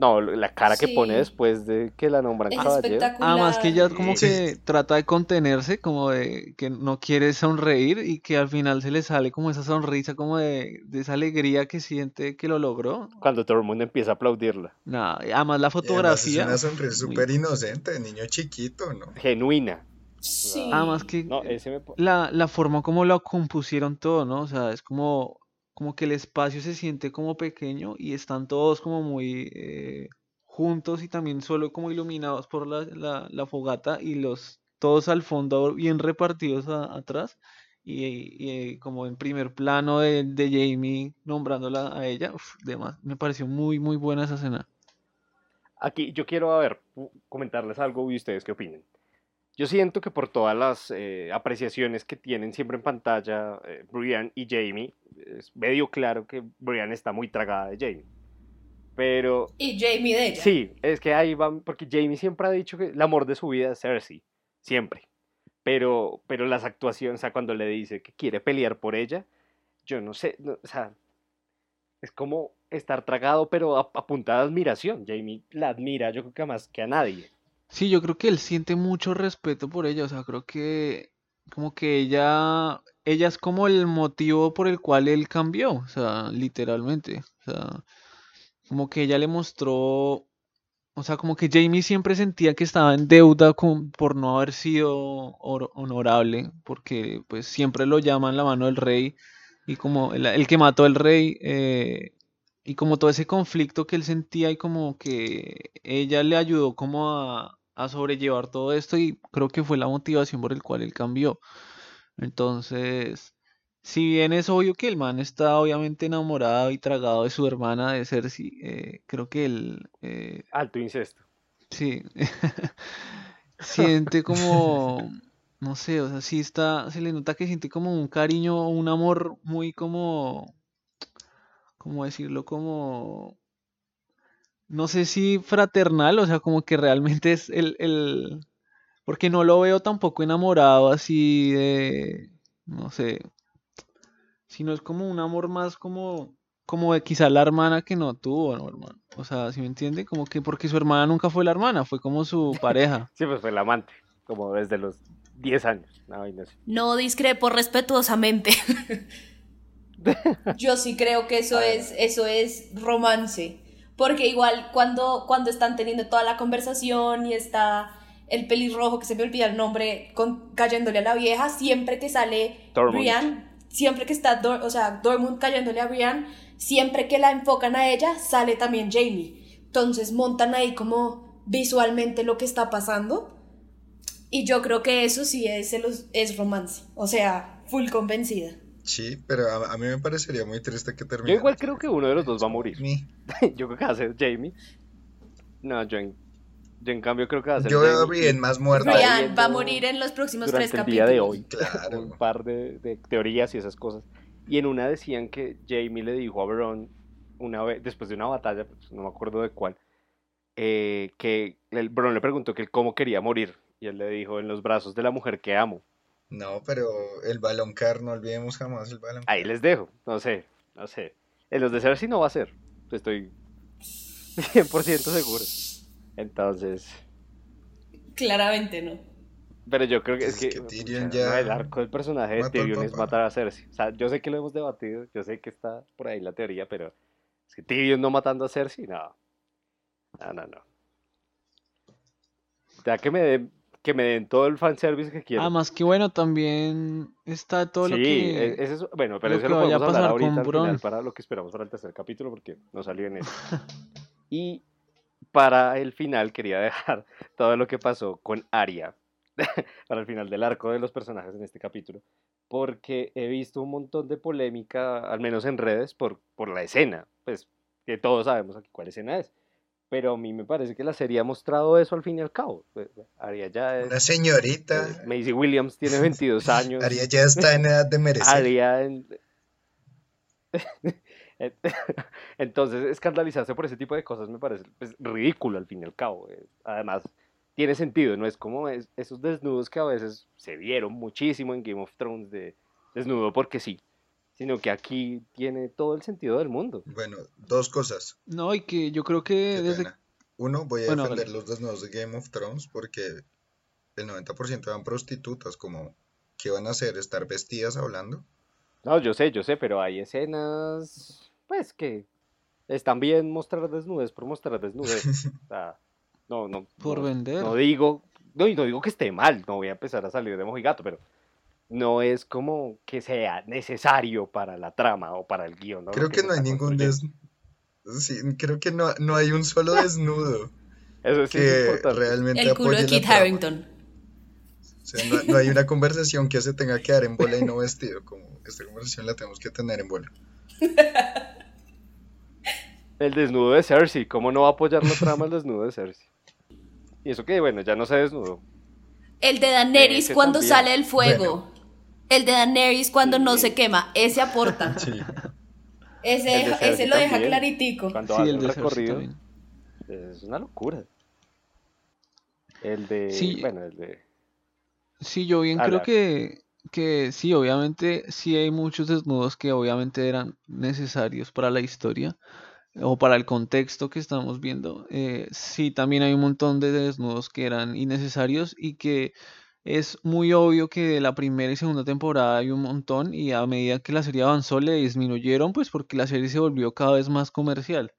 No, la cara que pone después de que la nombran es caballero. Además que ella como Sí. que trata de contenerse, como de que no quiere sonreír y que al final se le sale como esa sonrisa, como de, de esa alegría que siente que lo logró. Cuando todo el mundo empieza a aplaudirla. Nada, además la además es fotografía. una sonrisa súper inocente, de niño chiquito, ¿no? Genuina. Sí. Además que No, ese me... la, la forma como lo compusieron todo, ¿no? O sea, es como, como que el espacio se siente como pequeño y están todos como muy eh, juntos y también solo como iluminados por la, la, fogata y los todos al fondo bien repartidos atrás y, eh, como en primer plano de, de Jamie nombrándola a ella, uf, demás, me pareció muy muy buena esa escena. Aquí yo quiero, a ver, comentarles algo y ustedes qué opinen. Yo siento que por todas las eh, apreciaciones que tienen siempre en pantalla eh, Brian y Jamie, es medio claro que Brian está muy tragada de Jamie. Pero Y Jamie de ella. sí, es que ahí van, porque Jamie siempre ha dicho que el amor de su vida es Cersei, siempre. Pero, pero las actuaciones, o sea, cuando le dice que quiere pelear por ella, yo no sé, no, o sea, es como estar tragado, pero a, a punta de admiración. Jamie la admira, yo creo que más que a nadie. Sí, yo creo que él siente mucho respeto por ella, o sea, creo que como que ella, ella es como el motivo por el cual él cambió, o sea, literalmente, o sea, como que ella le mostró, o sea, como que Jamie siempre sentía que estaba en deuda con, por no haber sido honorable, porque pues siempre lo llaman la mano del rey y como el, el que mató al rey, eh, y como todo ese conflicto que él sentía y como que ella le ayudó como a, a sobrellevar todo esto y creo que fue la motivación por el cual él cambió. Entonces, si bien es obvio que el man está obviamente enamorado y tragado de su hermana de Cersei, eh, creo que él, eh, Alto incesto. sí, siente como, no sé, o sea, sí está, se le nota que siente como un cariño, un amor muy como, ¿cómo decirlo? Como, no sé si fraternal, o sea, como que realmente es el, el, porque no lo veo tampoco enamorado así de, no sé, sino es como un amor más como, como de quizá la hermana que no tuvo, ¿no, hermano? O sea, ¿sí me entiende? Como que porque su hermana nunca fue la hermana, fue como su pareja. Sí, pues fue el amante, como desde los 10 años. No, y no sé. No discrepo respetuosamente. Yo sí creo que eso es, eso es romance. Porque igual cuando, cuando están teniendo toda la conversación y está el pelirrojo, que se me olvida el nombre, con, cayéndole a la vieja, siempre que sale. Brian, siempre que está, Dor- o sea, Dormund cayéndole a Brian, siempre que la enfocan a ella, sale también Jamie. Entonces montan ahí como visualmente lo que está pasando. Y yo creo que eso sí es, el- es romance. O sea, full convencida. Sí, pero a, a mí me parecería muy triste que termine. Yo igual creo que uno de los dos va a morir. Yo creo que va a ser Jamie. No, yo en, yo en cambio creo que va a ser Yo veo. Brienne más. Estaba Brian va a morir en los próximos tres durante el día capítulos. de hoy. Claro. Un par de, de teorías y esas cosas. Y en una decían que Jamie le dijo a Bron una vez, después de una batalla, pues, no me acuerdo de cuál, eh, que el Bron le preguntó que él cómo quería morir. Y él le dijo, en los brazos de la mujer que amo. No, pero el balón car, no olvidemos jamás el balón Ahí les dejo, no sé, no sé. En los de Cersei no va a ser, estoy 100% seguro. Entonces, Claramente no. pero yo creo que es, Es que, que ya el arco del personaje de Tyrion es matar a Cersei. O sea, yo sé que lo hemos debatido, yo sé que está por ahí la teoría, pero es que Tyrion no matando a Cersei, no. No, no, no. Ya que me den, que me den todo el fanservice que quiero. Ah, más que bueno, también está todo lo sí, que... e- ese es- bueno, pero lo eso lo podemos hablar pasar con ahorita al final para lo que esperamos para el tercer capítulo porque no salió en eso. y para el final quería dejar todo lo que pasó con Arya para el final del arco de los personajes en este capítulo porque he visto un montón de polémica, al menos en redes, por, por la escena, pues que todos sabemos aquí cuál escena es. Pero a mí me parece que la serie ha mostrado eso al fin y al cabo. Pues, Arya ya es... Una señorita. eh, Maisie Williams tiene 22 años. Aria ya está en edad de merecer. Aria en- Entonces, escandalizarse por ese tipo de cosas me parece pues, ridículo al fin y al cabo. eh. Además, tiene sentido, no es como es- esos desnudos que a veces se vieron muchísimo en Game of Thrones de desnudo porque sí, sino que aquí tiene todo el sentido del mundo. Bueno, dos cosas. No, y que yo creo que desde... Uno, voy a Bueno, defender los desnudos de Game of Thrones porque el 90% eran prostitutas, como ¿qué van a hacer? ¿Estar vestidas hablando? No, yo sé, yo sé, pero hay escenas, pues que están bien mostrar desnudez por mostrar desnudez. O sea, no, no, Por no- vender. No digo, no, y no digo que esté mal, no voy a empezar a salir de mojigato, pero no es como que sea necesario para la trama o para el guion. ¿no? Creo que no hay ningún construyendo. des... Sí, creo que no, no hay un solo desnudo Eso sí es que importante. realmente El culo de Kit. O sea, no, no hay una conversación que se tenga que dar en bola y no vestido, como esta conversación la tenemos que tener en bola. El desnudo de Cersei, ¿cómo no va a apoyar la trama el desnudo de Cersei? Y eso que, bueno, ya no se desnudó. El de Daenerys Ese cuando también. sale el fuego. El de Daenerys cuando no se quema. Ese aporta. Sí. Ese, El ese lo deja también. claritico. Cuando Sí, hace el recorrido, también. es una locura. El de, Sí. bueno, el de... Sí, yo bien creo que, que sí, obviamente sí hay muchos desnudos que obviamente eran necesarios para la historia o para el contexto que estamos viendo. Eh, sí, también hay un montón de desnudos que eran innecesarios y que es muy obvio que de la primera y segunda temporada hay un montón y a medida que la serie avanzó le disminuyeron pues porque la serie se volvió cada vez más comercial.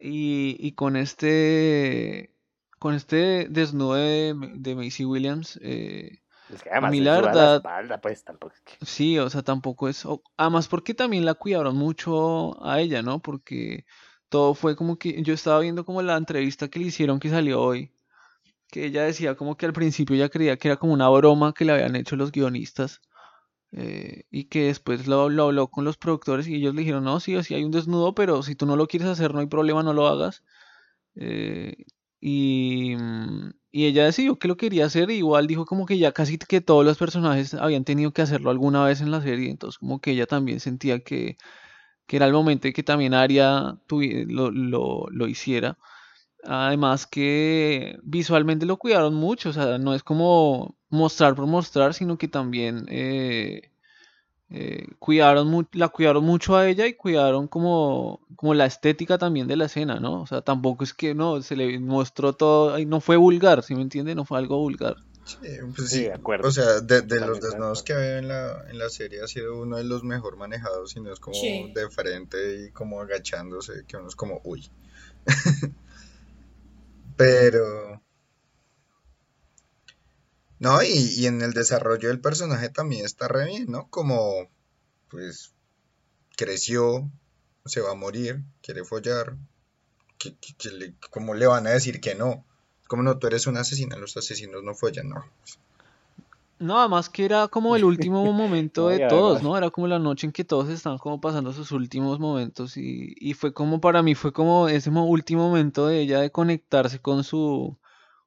Y, y con este con este desnudo de, de Macy Williams, eh, Es que además mí se la suda la verdad- espalda, pues tampoco es que... sí, o sea, tampoco es... Además porque también la cuidaron mucho a ella, ¿no? Porque todo fue como que... Yo estaba viendo como la entrevista que le hicieron que salió hoy, que ella decía como que al principio ella creía que era como una broma que le habían hecho los guionistas, eh, y que después lo, lo habló con los productores y ellos le dijeron, no, sí, sí hay un desnudo, pero si tú no lo quieres hacer, no hay problema, no lo hagas. Eh, y, mm, y ella decidió que lo quería hacer, y igual dijo como que ya casi que todos los personajes habían tenido que hacerlo alguna vez en la serie, entonces como que ella también sentía que, que era el momento de que también Aria lo, lo, lo hiciera. Además que visualmente lo cuidaron mucho, o sea, no es como mostrar por mostrar, sino que también eh, eh, cuidaron la cuidaron mucho a ella y cuidaron como, como la estética también de la escena, ¿no? O sea, tampoco es que no, se le mostró todo, y no fue vulgar, ¿sí me entiende? No fue algo vulgar. Sí, pues Sí, sí. de acuerdo. O sea, de, de los desnudos que veo en la, en la serie ha sido uno de los mejor manejados y no es como Sí. de frente y como agachándose, que uno es como, uy. Pero, no, y, y en el desarrollo del personaje también está re bien, ¿no? Como, pues, creció, se va a morir, quiere follar, que, que- le- ¿cómo le van a decir que no? Como no, tú eres un asesino, los asesinos no follan, no. No, además que era como el último momento de todos, ¿no? Era como la noche en que todos estaban como pasando sus últimos momentos y, y fue como para mí, fue como ese mo- último momento de ella de conectarse con su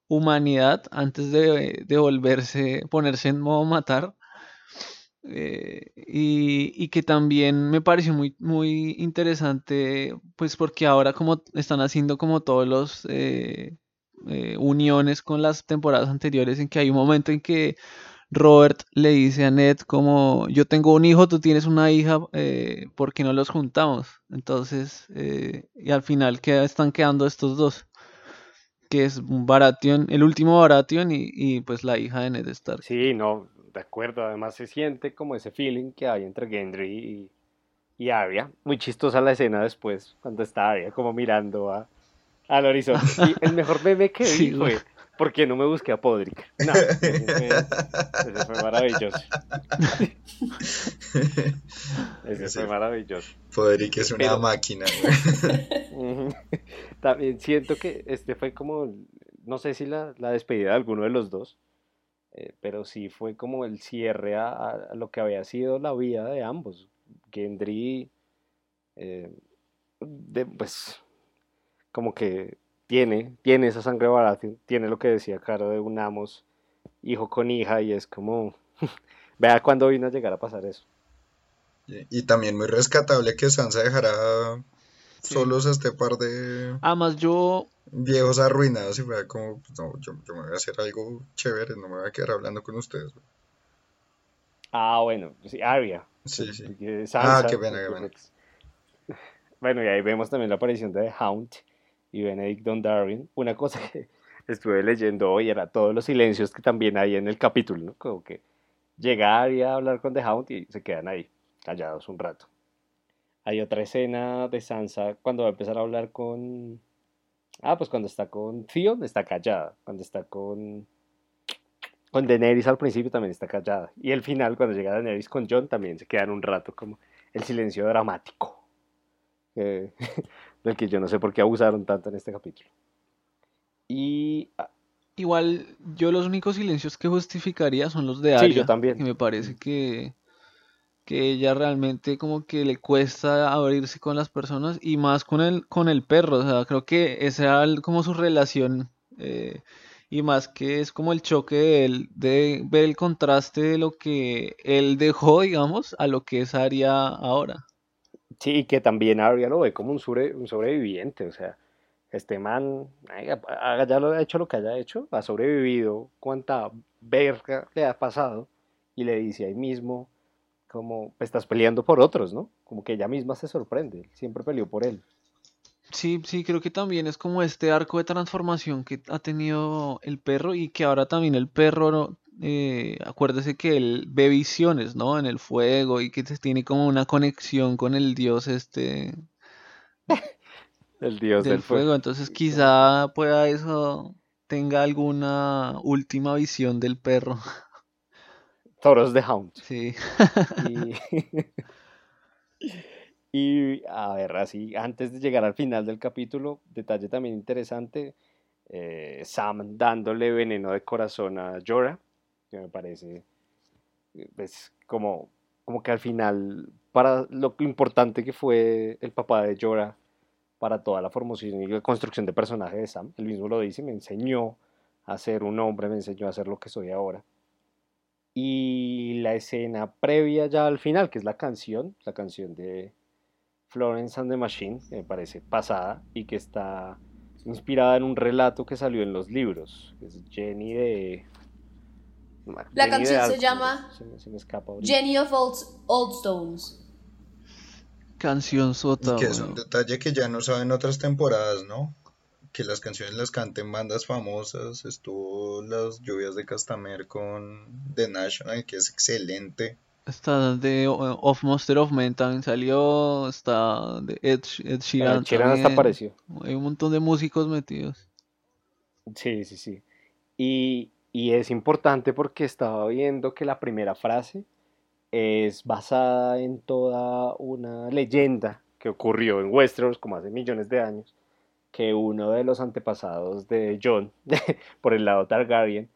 humanidad antes de, de volverse, ponerse en modo matar. eh, y, y que también me pareció muy, muy interesante, pues porque ahora como están haciendo como todos los eh, eh, uniones con las temporadas anteriores en que hay un momento en que Robert le dice a Ned como yo tengo un hijo, tú tienes una hija, eh, ¿por qué no los juntamos? Entonces, eh, y al final queda- están quedando estos dos, que es un Baratheon, el último Baratheon y, y pues la hija de Ned Stark. Sí, no, de acuerdo. Además se siente como ese feeling que hay entre Gendry y, y Arya. Muy chistosa la escena después, cuando está Arya como mirando a, al horizonte. Y el mejor meme que Sí, vi fue, ¿por qué no me busqué a Podrick? No, ese fue, maravilloso. Ese fue maravilloso. Podrick es una Pero- máquina, güey. También siento que este fue como, no sé si la, la despedida de alguno de los dos, eh, pero sí fue como el cierre a, a- a lo que había sido la vida de ambos. Gendry, eh, de- pues, como que tiene, tiene esa sangre Baratheon, tiene lo que decía Caro de un Amos, hijo con hija, y es como, vea cuándo vino a llegar a pasar eso. Y y también muy rescatable que Sansa dejara Sí. solos a este par de Además yo, viejos arruinados y fuera como, pues, no, yo, yo me voy a hacer algo chévere, no me voy a quedar hablando con ustedes. Ah, bueno, sí, Arya. Sí, sí. porque Ah, Sansa, qué pena, porque, qué pena. pues, Bueno, y ahí vemos también la aparición de The Hound y Benedict Dondarrion. Una cosa que estuve leyendo hoy era todos los silencios que también hay en el capítulo, ¿no? Como que llega Arya a hablar con The Hound y se quedan ahí, callados un rato. Hay otra escena de Sansa cuando va a empezar a hablar con... Ah, pues cuando está con Theon está callada. Cuando está con... Con Daenerys al principio también está callada. Y el final, cuando llega Daenerys con Jon, también se quedan un rato como el silencio dramático. eh, del que yo no sé por qué abusaron tanto en este capítulo. Y ah, igual, yo los únicos silencios que justificaría son los de sí, Arya, yo también. que me parece que, que ella realmente como que le cuesta abrirse con las personas y más con el, con el perro, o sea, creo que esa era como su relación eh, y más que es como el choque de él, de ver el contraste de lo que él dejó, digamos, a lo que es Arya ahora. Sí, y que también Arya lo ve como un, sobre- un sobreviviente. O sea, este man ya ha hecho lo que haya hecho, ha sobrevivido, cuánta verga le ha pasado, y le dice ahí mismo, como estás peleando por otros, ¿no? Como que ella misma se sorprende, siempre peleó por él. Sí, sí, creo que también es como este arco de transformación que ha tenido el perro y que ahora también el perro. Eh, acuérdese que él ve visiones, ¿no? En el fuego y que tiene como una conexión con el dios este El dios del del fuego. fuego, entonces quizá pueda eso tenga alguna última visión del perro. Thoros the Hound. Sí. Y, y a ver, así, antes de llegar al final del capítulo, detalle también interesante, eh, Sam dándole veneno de corazón a Jorah, me parece, eh, pues, como, como que al final, para lo importante que fue el papá de Jorah para toda la formación y la construcción de personaje de Sam, él mismo lo dice, me enseñó a ser un hombre, me enseñó a ser lo que soy ahora. Y la escena previa ya al final, que es la canción, la canción de Florence and the Machine, que me parece pasada y que está inspirada en un relato que salió en los libros, es Jenny de... La de canción se llama se me- se me escapa ahorita. Jenny of Old, Old Stones. Canción sota, Y que es un detalle que ya no saben otras temporadas, ¿no? Que las canciones las canten bandas famosas. Estuvo Las Lluvias de Castamer con The National, que es excelente. Está de uh, Of Monster of Men también salió. Está de Ed, Ed Sheeran Ed Sheeran hasta apareció. Hay un montón de músicos metidos. Sí, sí, sí. Y, y es importante porque estaba viendo que la primera frase es basada en toda una leyenda que ocurrió en Westeros como hace millones de años, que uno de los antepasados de Jon, por el lado Targaryen,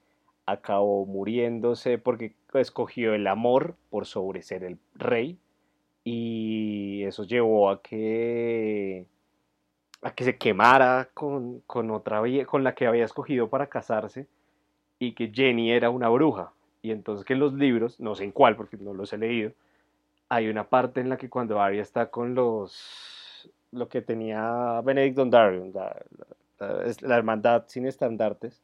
acabó muriéndose porque escogió el amor por sobre ser el rey y eso llevó a que a que se quemara con, con otra con la que había escogido para casarse y que Jenny era una bruja y entonces que en los libros no sé en cuál porque no los he leído hay una parte en la que cuando Arya está con los lo que tenía Benedict Dondarrion la, la- la- hermandad sin estandartes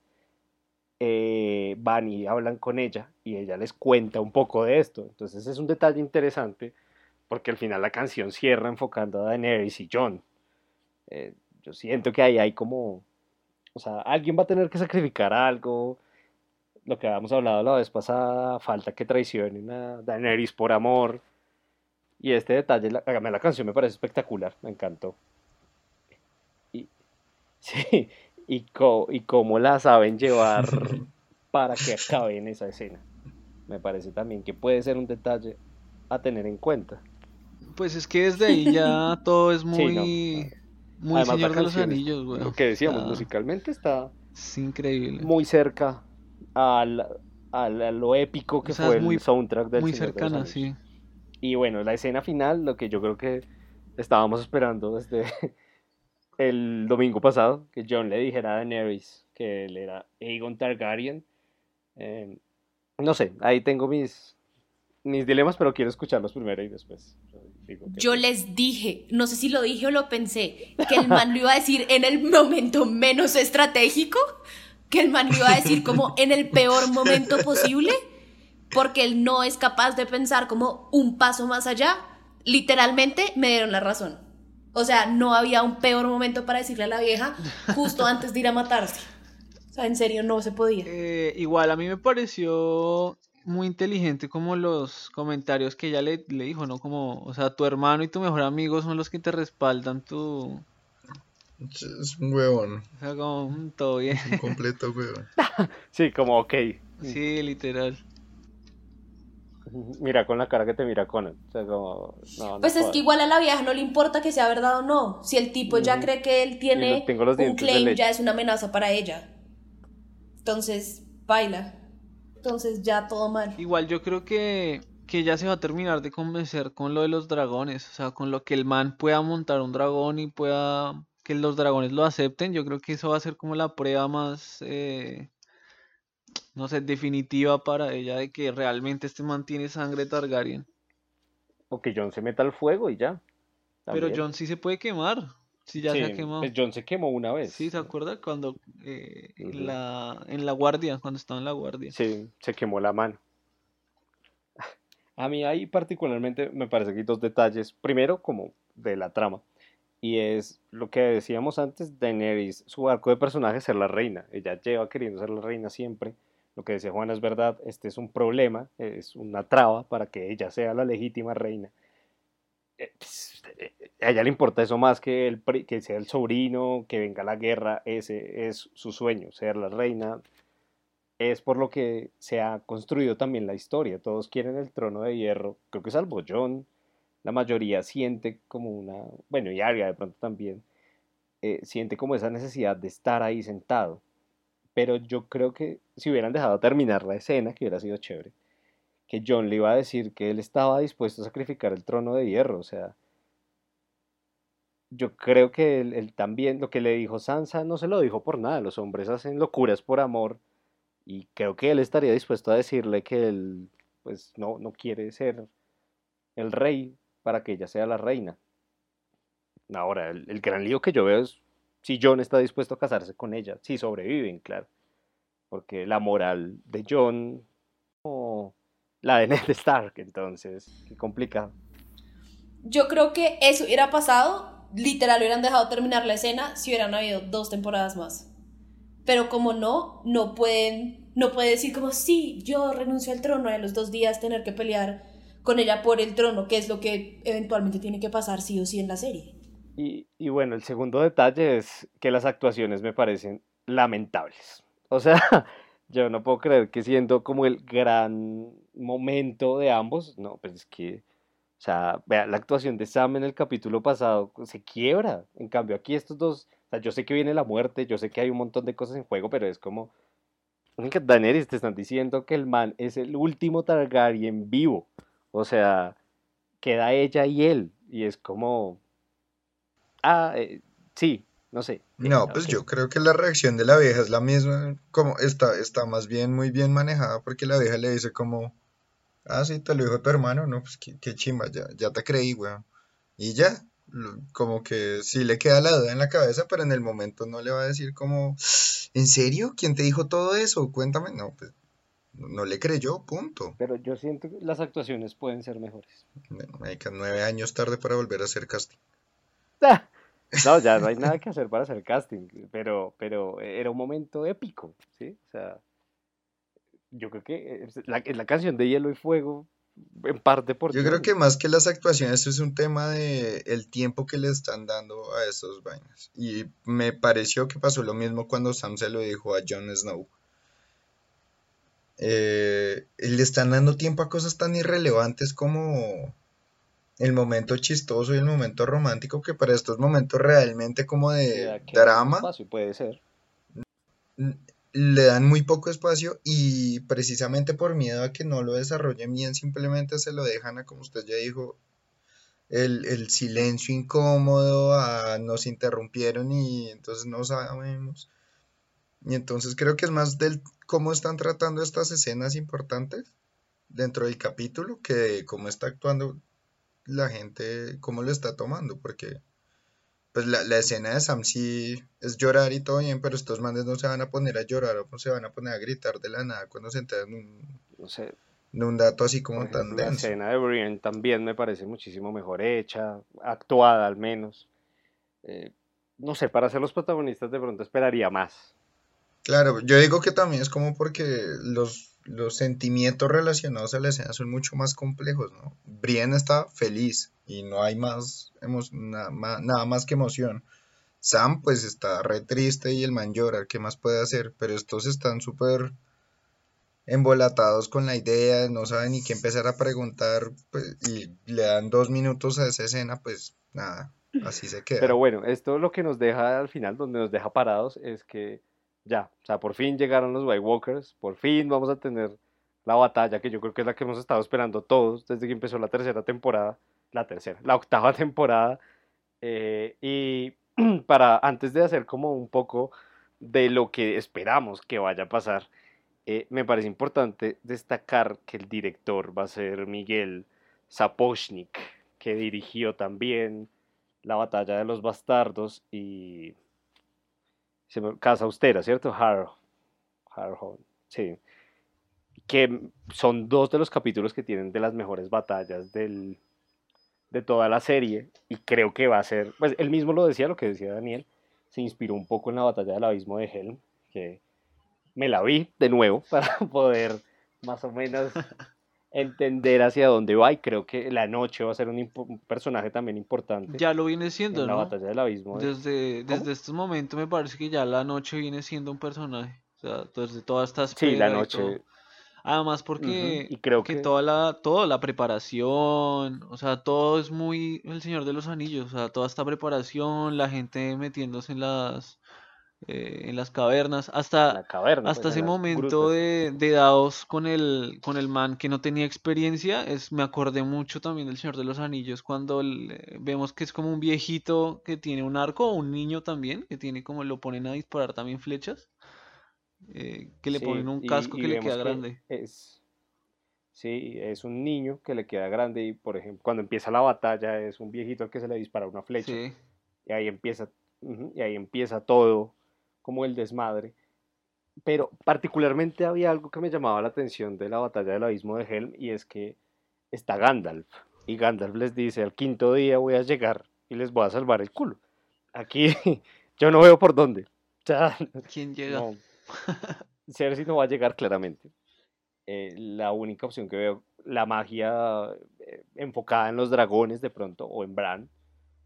eh, van y hablan con ella y ella les cuenta un poco de esto. Entonces es un detalle interesante porque al final la canción cierra enfocando a Daenerys y Jon. Eh, yo siento que ahí hay como, o sea, alguien va a tener que sacrificar algo. Lo que habíamos hablado la vez pasada, falta que traicionen a Daenerys por amor. Y este detalle, la, la canción me parece espectacular, me encantó. Y, sí, y, co- y cómo la saben llevar para que acabe en esa escena. Me parece también que puede ser un detalle a tener en cuenta. Pues es que desde ahí ya todo es Sí, no, muy, muy Además, Señor de los canción es- Anillos, güey. Lo que decíamos, musicalmente está Es increíble. muy cerca al, al- a lo épico que O sea, fue muy- el soundtrack del Muy Señor de cercana, Anillos. sí. Y bueno, la escena final, lo que yo creo que estábamos esperando desde el domingo pasado, que John le dijera a Daenerys que él era Aegon Targaryen. Eh, no sé, ahí tengo mis, mis dilemas, pero quiero escucharlos primero y después. digo que- Yo les dije, no sé si lo dije o lo pensé, que el man lo iba a decir en el momento menos estratégico, que el man iba a decir como en el peor momento posible, porque él no es capaz de pensar como un paso más allá. Literalmente me dieron la razón. O sea, no había un peor momento para decirle a la vieja justo antes de ir a matarse. O sea, en serio, no se podía. Eh, igual a mí me pareció muy inteligente como los comentarios que ella le, le dijo, ¿no? Como, o sea, tu hermano y tu mejor amigo son los que te respaldan tu... Es un huevón, O sea, como, "Mm, todo bien. un completo huevón. Sí, como, ok. Sí, literal. Mira con la cara que te mira Conan. O sea, como, no, no Pues es que igual a la vieja no le importa que sea verdad o no. Si el tipo ya Ujú. cree que él tiene lo- tengo los un claim, ya es una amenaza para ella. Entonces, baila. Entonces ya todo mal. Igual yo creo que, que ya se va a terminar de convencer con lo de los dragones, o sea, con lo que el man pueda montar un dragón y pueda que los dragones lo acepten, yo creo que eso va a ser como la prueba más, eh, no sé, definitiva para ella de que realmente este man tiene sangre Targaryen. O que John se meta al fuego y ya. Pero. John sí se puede quemar, si ya se ha Sí, quemado. pues John se quemó una vez. Sí, ¿se acuerda? Cuando eh, Ujú. en la, en la guardia, cuando estaba en la guardia. Sí, se quemó la mano. A mí ahí particularmente me parece que hay dos detalles. Primero, como de la trama. Y es lo que decíamos antes, Daenerys, su arco de personaje es ser la reina. Ella lleva queriendo ser la reina siempre. Lo que decía Juana es verdad, este es un problema, es una traba para que ella sea la legítima reina. Eh, pues, eh, A ella le importa eso más que, el, que sea el sobrino, que venga la guerra, ese es su sueño, ser la reina, es por lo que se ha construido también la historia. Todos quieren el trono de hierro, creo que salvo John, la mayoría siente como una, bueno, y Arya de pronto también, eh, siente como esa necesidad de estar ahí sentado. Pero yo creo que si hubieran dejado terminar la escena, que hubiera sido chévere, que John le iba a decir que él estaba dispuesto a sacrificar el trono de hierro, o sea, yo creo que él, también, lo que le dijo Sansa no se lo dijo por nada, los hombres hacen locuras por amor y creo que él estaría dispuesto a decirle que él pues no, no quiere ser el rey para que ella sea la reina. Ahora, el, gran lío que yo veo es si John está dispuesto a casarse con ella, si sobreviven, claro. Porque la moral de John o la de Ned Stark, entonces, qué complicado. Yo creo que eso hubiera pasado, literal hubieran dejado terminar la escena si hubieran habido dos temporadas más. Pero como no, no pueden, no puede decir como, sí, yo renuncio al trono y a los dos días tener que pelear con ella por el trono, que es lo que eventualmente tiene que pasar sí o sí en la serie. Y, y bueno, el segundo detalle es que las actuaciones me parecen lamentables. O sea, yo no puedo creer que siendo como el gran momento de ambos, no, pues es que, o sea, vea, la actuación de Sam en el capítulo pasado se quiebra. En cambio, aquí estos dos, o sea, yo sé que viene la muerte, yo sé que hay un montón de cosas en juego, pero es como, Daenerys te están diciendo que el man es el último Targaryen vivo. O sea, queda ella y él. Y es como, ah, eh, sí, no sé. No, pues yo creo que la reacción de la vieja es la misma, como está, está más bien muy bien manejada porque la vieja le dice como, ah, sí, te lo dijo tu hermano, no, pues qué, chimba, ya, ya te creí, weón. Y ya, como que sí le queda la duda en la cabeza, pero en el momento no le va a decir como, ¿en serio? ¿Quién te dijo todo eso? Cuéntame, no, pues no le creyó, punto. Pero yo siento que las actuaciones pueden ser mejores. Bueno, hay que nueve años tarde para volver a hacer casting. Ah, no, ya no hay nada que hacer para hacer casting, pero, pero era un momento épico, ¿sí? O sea, yo creo que la, la canción de Hielo y Fuego, en parte por... Yo creo que más que las actuaciones es un tema de el tiempo que le están dando a estos vainas. Y me pareció que pasó lo mismo cuando Sam se lo dijo a Jon Snow. Eh, le están dando tiempo a cosas tan irrelevantes como el momento chistoso y el momento romántico que para estos momentos realmente como de drama puede ser. le dan muy poco espacio y precisamente por miedo a que no lo desarrollen bien simplemente se lo dejan a como usted ya dijo el, silencio incómodo a, nos interrumpieron y entonces no sabemos. Y entonces creo que es más del cómo están tratando estas escenas importantes dentro del capítulo que cómo está actuando la gente cómo lo está tomando, porque pues la, escena de Sam sí es llorar y todo bien, pero estos manes no se van a poner a llorar o no se van a poner a gritar de la nada cuando se enteran un, no sé, de un dato así como tan denso. La escena de Brian también me parece muchísimo mejor hecha, actuada al menos. Eh, no sé, para ser los protagonistas de pronto esperaría más. Claro, yo digo que también es como porque los los sentimientos relacionados a la escena son mucho más complejos, ¿no? Brienne está feliz y no hay más, nada, más que emoción. Sam pues está re triste y el man llora, ¿qué más puede hacer? Pero estos están súper embolatados con la idea, no saben ni qué empezar a preguntar pues, y le dan dos minutos a esa escena, pues nada, así se queda. Pero bueno, esto lo que nos deja al final, donde nos deja parados, es que ya, o sea, por fin llegaron los White Walkers, por fin vamos a tener la batalla que yo creo que es la que hemos estado esperando todos desde que empezó la tercera temporada, la tercera, la octava temporada. Eh, y para antes de hacer como un poco de lo que esperamos que vaya a pasar, eh, me parece importante destacar que el director va a ser Miguel Sapochnik, que dirigió también la batalla de los bastardos y Casa Austera, ¿cierto? Harrow. Harrow, sí. Que son dos de los capítulos que tienen de las mejores batallas del, de toda la serie. Y creo que va a ser, pues él mismo lo decía, lo que decía Daniel, se inspiró un poco en la batalla del abismo de Helm, que me la vi de nuevo para poder más o menos entender hacia dónde va y creo que la noche va a ser un, personaje también importante. Ya lo viene siendo, en la batalla del abismo. Desde, desde este momento me parece que ya la noche viene siendo un personaje. O sea, desde todas estas Sí, la noche. Además porque y creo que, toda la toda la preparación, o sea, todo es muy el Señor de los Anillos, o sea, toda esta preparación, la gente metiéndose en las eh, en las cavernas, hasta, caverna. hasta pues, ese momento de, de Daos con el, con el man que no tenía experiencia, es, me acordé mucho también del Señor de los Anillos, cuando el- eh, vemos que es como un viejito que tiene un arco, o un niño también, que tiene como lo ponen a disparar también flechas, eh, que le Sí, ponen un casco y que le queda que grande. Es, sí, es un niño que le queda grande y, por ejemplo, cuando empieza la batalla es un viejito al que se le dispara una flecha. Sí, Y ahí empieza, y ahí empieza todo como el desmadre. Pero particularmente había algo que me llamaba la atención de la batalla del abismo de Helm y es que está Gandalf. Y Gandalf les dice, al quinto día voy a llegar y les voy a salvar el culo. Aquí yo no veo por dónde. O sea, ¿quién llega? no. Cersei no va a llegar claramente. Eh, la única opción que veo, la magia eh, enfocada en los dragones de pronto, o en Bran,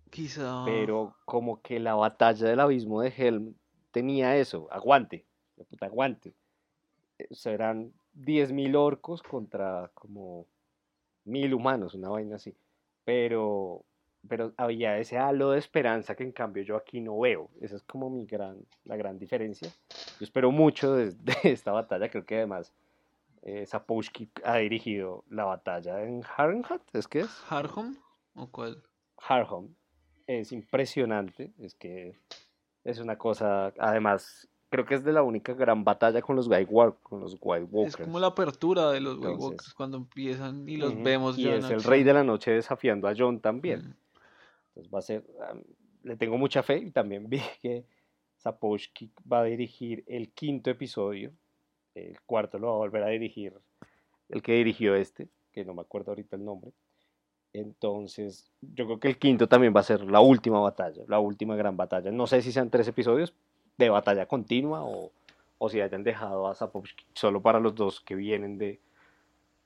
Quizá. pero como que la batalla del abismo de Helm tenía eso, aguante, de puta aguante. Eh, Serán 10.000 orcos contra como 1.000 humanos, una vaina así. Pero, pero había ese halo de esperanza que en cambio yo aquí no veo. Esa es como mi gran, la gran diferencia. Yo espero mucho de, de esta batalla, creo que además eh, Sapowski ha dirigido la batalla en Harrenhal, ¿es que es? ¿Harhom? ¿O cuál? Harhom es impresionante, es que es una cosa, además, creo que es de la única gran batalla con los White, Walk- con los White Es Walkers. como la apertura de los White Entonces, Walkers cuando empiezan y los vemos y es el rey de la noche desafiando a John también. Entonces va a ser, le tengo mucha fe y también vi que Sapowski va a dirigir el quinto episodio, el cuarto lo va a volver a dirigir el que dirigió este, que no me acuerdo ahorita el nombre. Entonces, yo creo que el quinto también va a ser la última batalla, la última gran batalla. No sé si sean tres episodios de batalla continua o, o si hayan dejado a Sapowski solo para los dos que vienen de,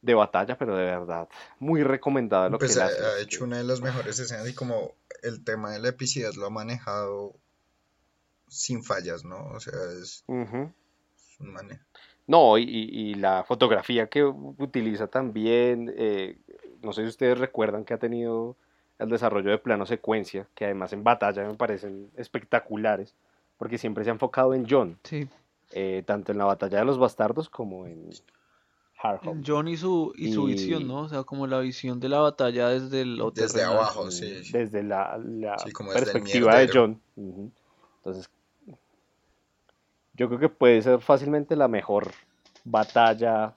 de batalla, pero de verdad, muy recomendada lo Pues que ha, hace. ha hecho una de las mejores escenas y como el tema de la epicidad lo ha manejado sin fallas, ¿no? O sea, es, un manejo. No, y, la fotografía que utiliza también, eh, no sé si ustedes recuerdan que ha tenido el desarrollo de plano secuencia, que además en batalla me parecen espectaculares, porque siempre se ha enfocado en John, Sí, eh, tanto en la batalla de los bastardos como en. John y su, y su visión, ¿no? O sea, como la visión de la batalla desde lo Desde terrenal. abajo, sí. sí. Desde la, la Sí, como desde el perspectiva de. John. Entonces, yo creo que puede ser fácilmente la mejor batalla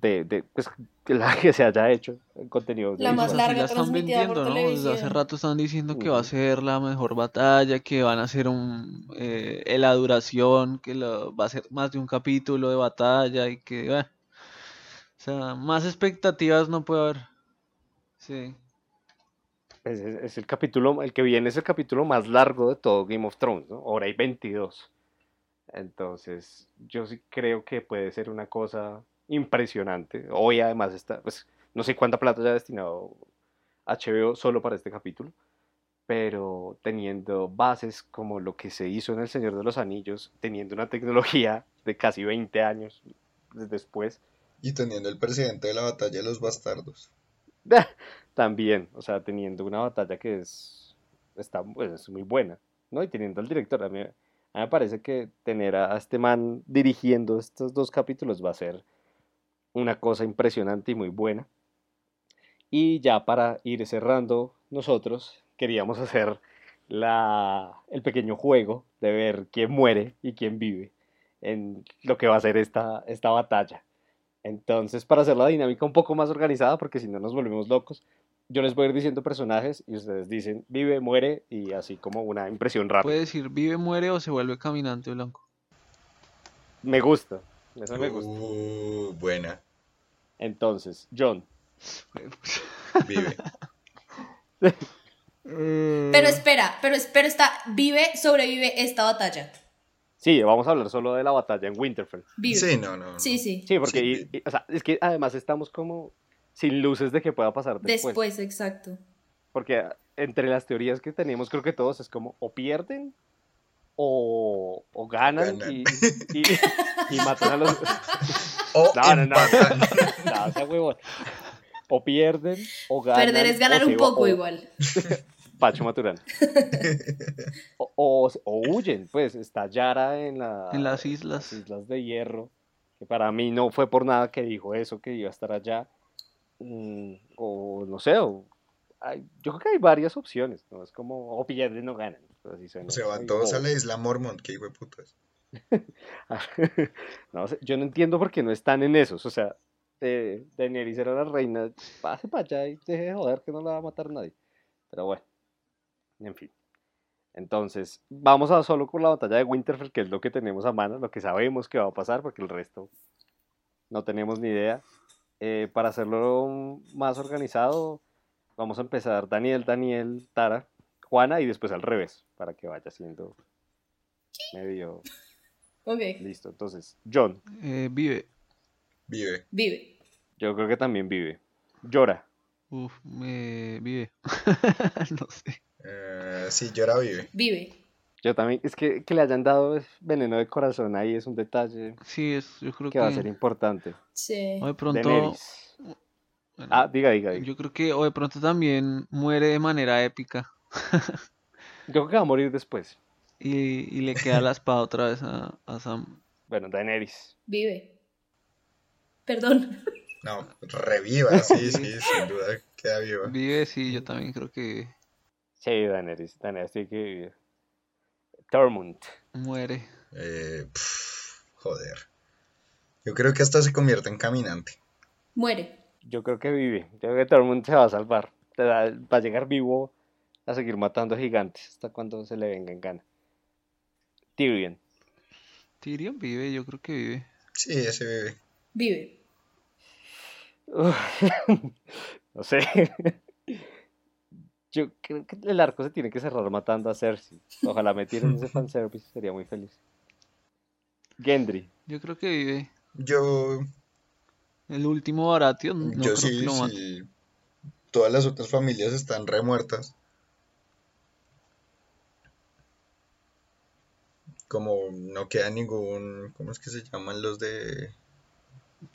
de, de pues, la que se haya hecho en contenido La más larga la están vendiendo, ¿no? Desde hace rato están diciendo que va a ser la mejor batalla, que van a ser un, eh, la duración, que lo- va a ser más de un capítulo de batalla y que, bueno, o sea, más expectativas no puede haber. Sí. Es, es- es el capítulo, el que viene es el capítulo más largo de todo Game of Thrones, ¿no? Hora y 22. Entonces, yo sí creo que puede ser una cosa impresionante. Hoy además está, pues, no sé cuánta plata ya ha destinado HBO solo para este capítulo, pero teniendo bases como lo que se hizo en El Señor de los Anillos, teniendo una tecnología de casi 20 años después, Y teniendo el presidente de la batalla de los bastardos. también, o sea, teniendo una batalla que es, está, pues, es muy buena, ¿no? Y teniendo al director, a mí, a mí me parece que tener a este man dirigiendo estos dos capítulos va a ser una cosa impresionante y muy buena. Y ya para ir cerrando, nosotros queríamos hacer la, el pequeño juego de ver quién muere y quién vive en lo que va a ser esta, esta batalla. Entonces, para hacer la dinámica un poco más organizada, porque si no nos volvemos locos, yo les voy a ir diciendo personajes y ustedes dicen vive, muere y así como una impresión rápida. Puede decir vive, muere o se vuelve caminante blanco. Me gusta, eso me gusta. Uh, buena. Entonces, John, Vive. Pero espera, pero espera, está, vive, sobrevive esta batalla. sí, vamos a hablar solo de la batalla en Winterfell. Vive. Sí, no, no. no. Sí, sí. Sí, porque Sí. y- y- o sea, es que además estamos como sin luces de que pueda pasar después. Después, exacto. Porque entre las teorías que tenemos, creo que todos es como o pierden o, o ganan, Ganan. Y, y, y matan a los... O No, no, no. o sea, huevón. O pierden o ganan. Perder es ganar o un se- poco o- igual. Pacho Maturana. O, o- o huyen, pues está Yara en, la, En las islas. las Islas de Hierro, que para mí no fue por nada que dijo eso, que iba a estar allá. Mm, o no sé, o- hay- yo creo que hay varias opciones, ¿no? Es como, o pierden o ganan. Así suena, Se van todos a la isla Mormont, que hijo de putas. No yo no entiendo por qué no están en esos. O sea, eh, Daenerys era la reina. Pase para allá y deje de joder que no la va a matar nadie. Pero bueno, en fin. Entonces, vamos a solo con la batalla de Winterfell, que es lo que tenemos a mano, lo que sabemos que va a pasar, porque el resto no tenemos ni idea. Eh, para hacerlo más organizado, vamos a empezar Daniel, Daniel, Tara, Juana y después al revés, para que vaya siendo medio Ok, listo. Entonces, John, Eh, vive. Vive. vive. yo creo que también vive. Llora. Uf, me vive. No sé. Eh, sí, Llora vive. Vive. Yo también, es que, que le hayan dado veneno de corazón ahí es un detalle Sí, es, yo creo que va a ser importante. Sí. O de pronto. Bueno, Ah, diga, diga, diga. yo creo que. O de pronto también muere de manera épica. Yo creo que va a morir después. Y, y le queda la espada otra vez a, a Sam. Bueno, Daenerys. Vive. Perdón. No, reviva, sí, sí, sin duda queda viva. Vive, sí, yo también creo que Sí, Daenerys. Daenerys tiene que vivir. Tormund. muere. Eh, joder. Yo creo que hasta se convierte en caminante. Muere. Yo creo que vive. Yo creo que Tormund se va a salvar. Va a llegar vivo a seguir matando gigantes hasta cuando se le venga en gana. Tyrion. Tyrion vive, yo creo que vive. Sí, ese vive. Vive. No sé. Yo creo que el arco se tiene que cerrar matando a Cersei. Ojalá me tiren ese fanservice, sería muy feliz. Gendry. Yo creo que vive. Yo, El último Baratheon, no yo creo sí, que lo mate. sí. Todas las otras familias están remuertas. Como no queda ningún, ¿cómo es que se llaman los de,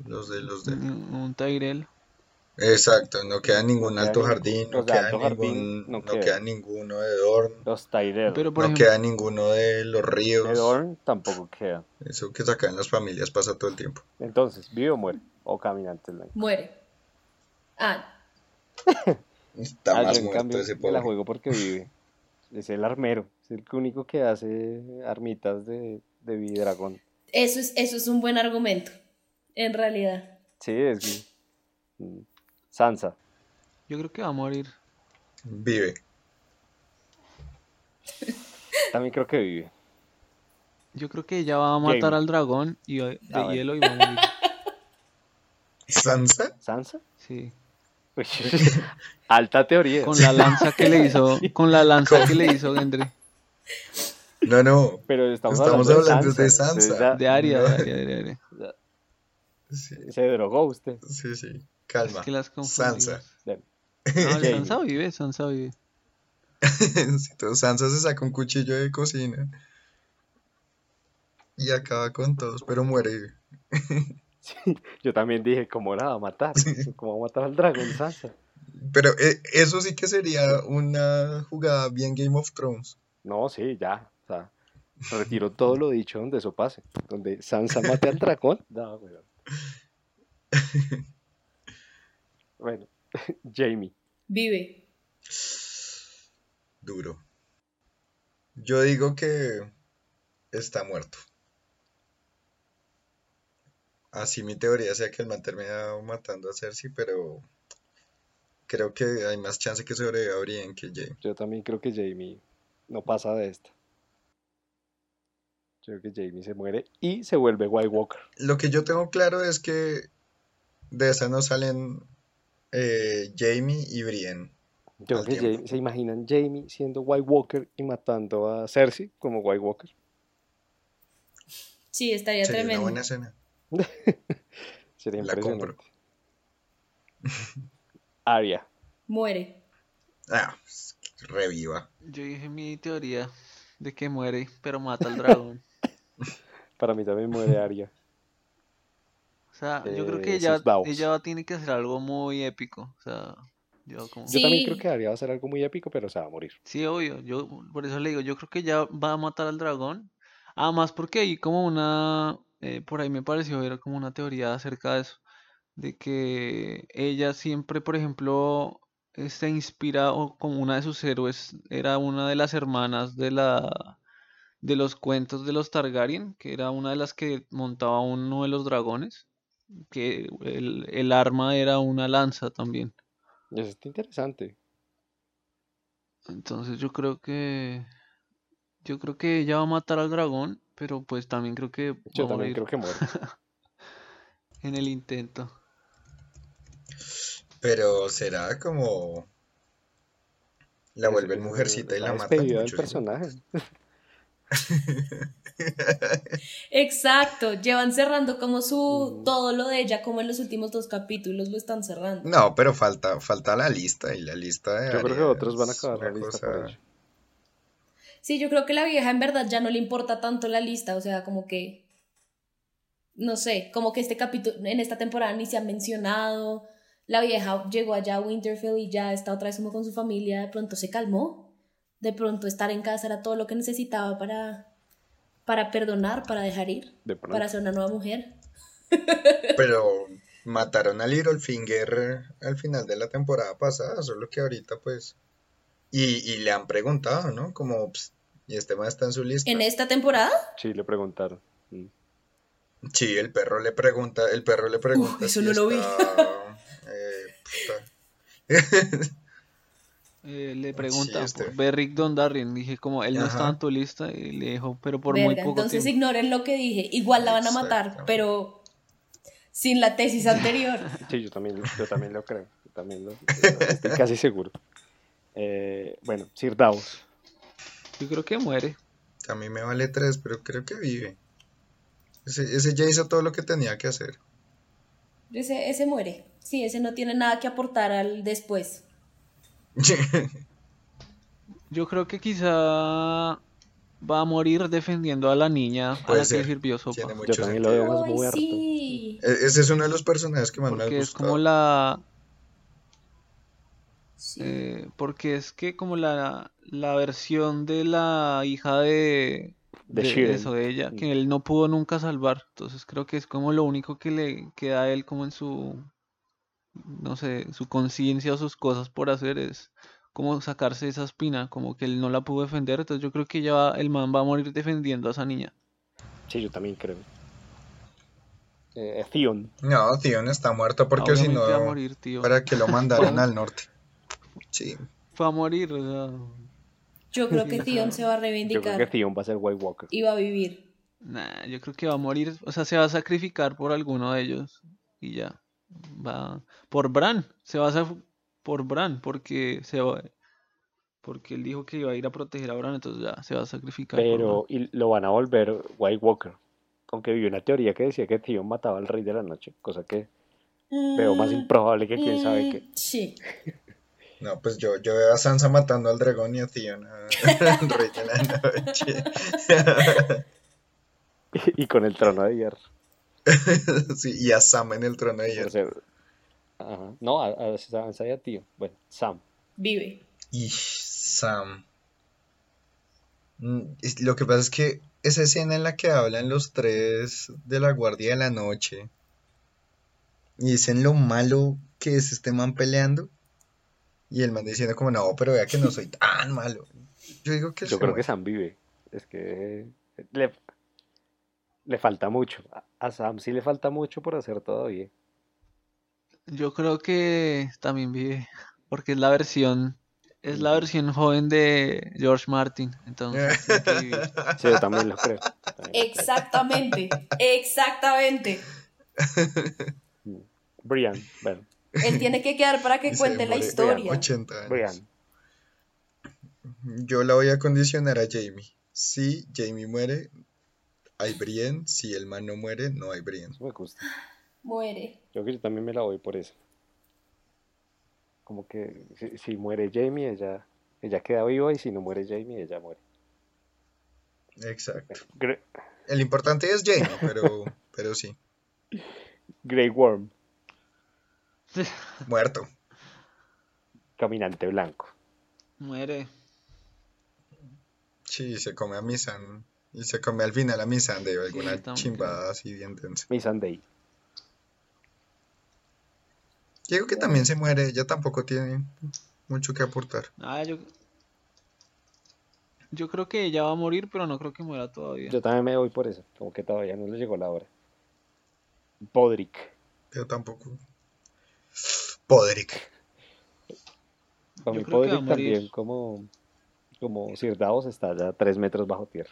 los de, los de? Un, un Tyrell. Exacto, no queda ningún alto jardín, no de queda Alto Jardín ningún, no no queda. queda ninguno de Dorn, Los Tyrell. Pero por no ejemplo, queda ninguno de los De ríos. Dorne tampoco queda. Eso que sacan las familias pasa todo el tiempo. Entonces, ¿vive o muere? O caminante blanco. Muere. Ah, Está más en muerto cambio ese me la pobre. juego porque vive. Es el armero. Es el único que hace armitas de, de vidragón. eso es, eso es un buen argumento. En realidad. Sí, es que... Sansa. yo creo que va a morir. Vive. También creo que vive. Yo creo que ella va a matar al dragón y de Ah, hielo y va a morir. ¿Sansa? ¿Sansa? Sí. Alta teoría. Con la lanza que le hizo, con la lanza que le hizo Gendry. No, no. Pero estamos, Estamos hablando, hablando de Sansa. De Aria, No. de Aria, de Aria. Sí, se drogó usted. sí, sí. Es Calma. que las confundimos. Sansa. No. Sansa vive, Sansa vive. Sí, todo- Sansa se saca un cuchillo de cocina. Y acaba con todos, pero muere. Sí, yo también dije, ¿cómo la va a matar? ¿Cómo va a matar al dragón Sansa? Pero eh, eso sí que sería una jugada bien Game of Thrones. No, sí, ya. O sea, retiro todo lo dicho donde eso pase. Donde Sansa mate al dragón. No, weón. Bueno, Jamie. Vive. Duro. Yo digo que está muerto. Así mi teoría sea que el man termina matando a Cersei, pero creo que hay más chance que sobreviva Brienne que Jaime. Yo también creo que Jamie no pasa de esta. Yo creo que Jamie se muere y se vuelve White Walker. Lo que yo tengo claro es que de esa no salen eh, Jamie y Brienne. Yo creo que. Jamie- se imaginan Jamie siendo White Walker y matando a Cersei como White Walker. Sí, estaría Sería una tremendo. buena escena. Sería La compro. Arya. Muere. Ah, reviva. Yo dije mi teoría de que muere, pero mata al dragón. Para mí también muere Arya. O sea, yo creo Eh, que ella, sus Davos. ella tiene que hacer algo muy épico. O sea, Yo como... Yo también creo que Arya va a ser algo muy épico, pero se va a morir. Sí, obvio. Yo por eso le digo, yo creo que ya va a matar al dragón. Además, porque hay como una, eh, por ahí me pareció ver como una teoría acerca de eso, de que ella siempre, por ejemplo, eh, se inspira o como una de sus héroes era una de las hermanas de la de los cuentos de los Targaryen, que era una de las que montaba uno de los dragones, que el, el arma era una lanza también. Eso está interesante. Entonces yo creo que yo creo que ella va a matar al dragón, pero pues también creo que Yo también morir creo que muere. en el intento. Pero será como la vuelven mujercita y la la del mucho, personaje. Exacto, llevan cerrando como su todo lo de ella, como en los últimos dos capítulos lo están cerrando. No, pero falta, falta la lista y la lista de Yo creo que otros van a acabar la lista cosa-. Sí, yo creo que la vieja en verdad ya no le importa tanto la lista, o sea, como que, no sé, como que este capítulo, en esta temporada ni se ha mencionado, la vieja llegó allá a Winterfell y ya está otra vez como con su familia, de pronto se calmó, de pronto estar en casa era todo lo que necesitaba para, para perdonar, para dejar ir, De pronto. para ser una nueva mujer. Pero mataron a Littlefinger al final de la temporada pasada, solo que ahorita pues... Y, y le han preguntado, ¿no? Como, "Ps, ¿y este más está en su lista? En esta temporada, Sí, le preguntaron. Sí, el perro le pregunta, el perro le pregunta Uf, eso si no lo vi. eh, le pregunta este. por Beric Dondarrion, dije como él no estaba Ajá. en tu lista y le dijo, pero por muy poco entonces tiempo. ignoren lo que dije, igual la van a matar, Exacto. pero sin la tesis anterior. Sí, yo también, yo también lo creo. Yo también lo, estoy casi seguro. Eh, bueno, Sir Davos. Yo creo que muere. A mí me vale tres, pero creo que vive. Ese, ese ya hizo todo lo que tenía que hacer. Ese, ese muere. Sí, ese no tiene nada que aportar al después. Yo creo que quizá va a morir defendiendo a la niña a la que ser. sirvió sopa. Tiene Yo mucho también lo sentido. veo más Ay, muerto. sí. E- Ese es uno de los personajes que más me ha Porque es gustado. como la... Sí. eh, porque es que como la, la versión de la hija de... De eso, de ella, Mm. que él no pudo nunca salvar. Entonces creo que es como lo único que le queda a él como en su... No sé, su conciencia o sus cosas por hacer es como sacarse esa espina, como que él no la pudo defender. Entonces yo creo que ya va- el man va a morir defendiendo a esa niña. Sí, yo también creo. Eh, Theon. No, Theon está muerto porque si no, morir, tío. para que lo mandaran al norte. Sí, Fue a morir, o sea, Yo creo que Theon se va a Yo creo que reivindicar Theon va a ser White Walker. y va a vivir. nah, yo creo que va a morir, o sea, se va a sacrificar por alguno de ellos y ya. Va por Bran, se va a hacer por Bran porque se va porque él dijo que iba a ir a proteger a Bran, entonces ya se va a sacrificar Pero y lo van a volver White Walker. Aunque vi una teoría que decía que Theon mataba al Rey de la Noche, cosa que veo más Mm, improbable que quién sabe mm, qué. Sí. no, pues yo, yo veo a Sansa matando al dragón y a Theon a- rey de la noche. Y con el trono de hierro. Sí, y a Sam en el trono de hierro. ser- Ajá. No, a, a Sansa y a Tío. Bueno, Sam. Vive. Y Sam. Mm, Lo que pasa es que esa escena en la que hablan los tres de la Guardia de la Noche y dicen lo malo que es este man peleando y el man diciendo como no, pero vea que no soy tan malo. Yo digo que Yo creo que. Sam vive. Es que le, le falta mucho. A, Sam sí le falta mucho por hacer todavía. Yo creo que también vive, porque es la versión, es la versión joven de George Martin, entonces. Sí, yo también lo creo. yo también lo creo. Exactamente. Exactamente. Brian, bueno, Él tiene que quedar para que cuente la historia. 80 años. Brian. Yo la voy a condicionar a Jamie. Si Jamie muere, hay Brienne. Si el man no muere, no hay Brienne. Eso me gusta. Muere. Yo creo que yo también me la voy por eso. Como que si, si muere Jamie, ella, ella queda viva y si no muere Jamie, ella muere. Exacto. Gre- El importante es Jamie, pero, pero sí. Grey Worm. Muerto. caminante blanco. Muere. Sí, se come a Misan. Y se come al final a Missandei o alguna también chimbada así bien densa. Mi Sunday. Digo que también se muere, ella tampoco tiene mucho que aportar. Ah, yo. Yo creo que ella va a morir, pero no creo que muera todavía. Yo también me voy por eso, como que todavía no le llegó la hora. Podrick. Pero tampoco. Podrick. Para mí Podrick también, como, como Sir Davos, está ya tres metros bajo tierra.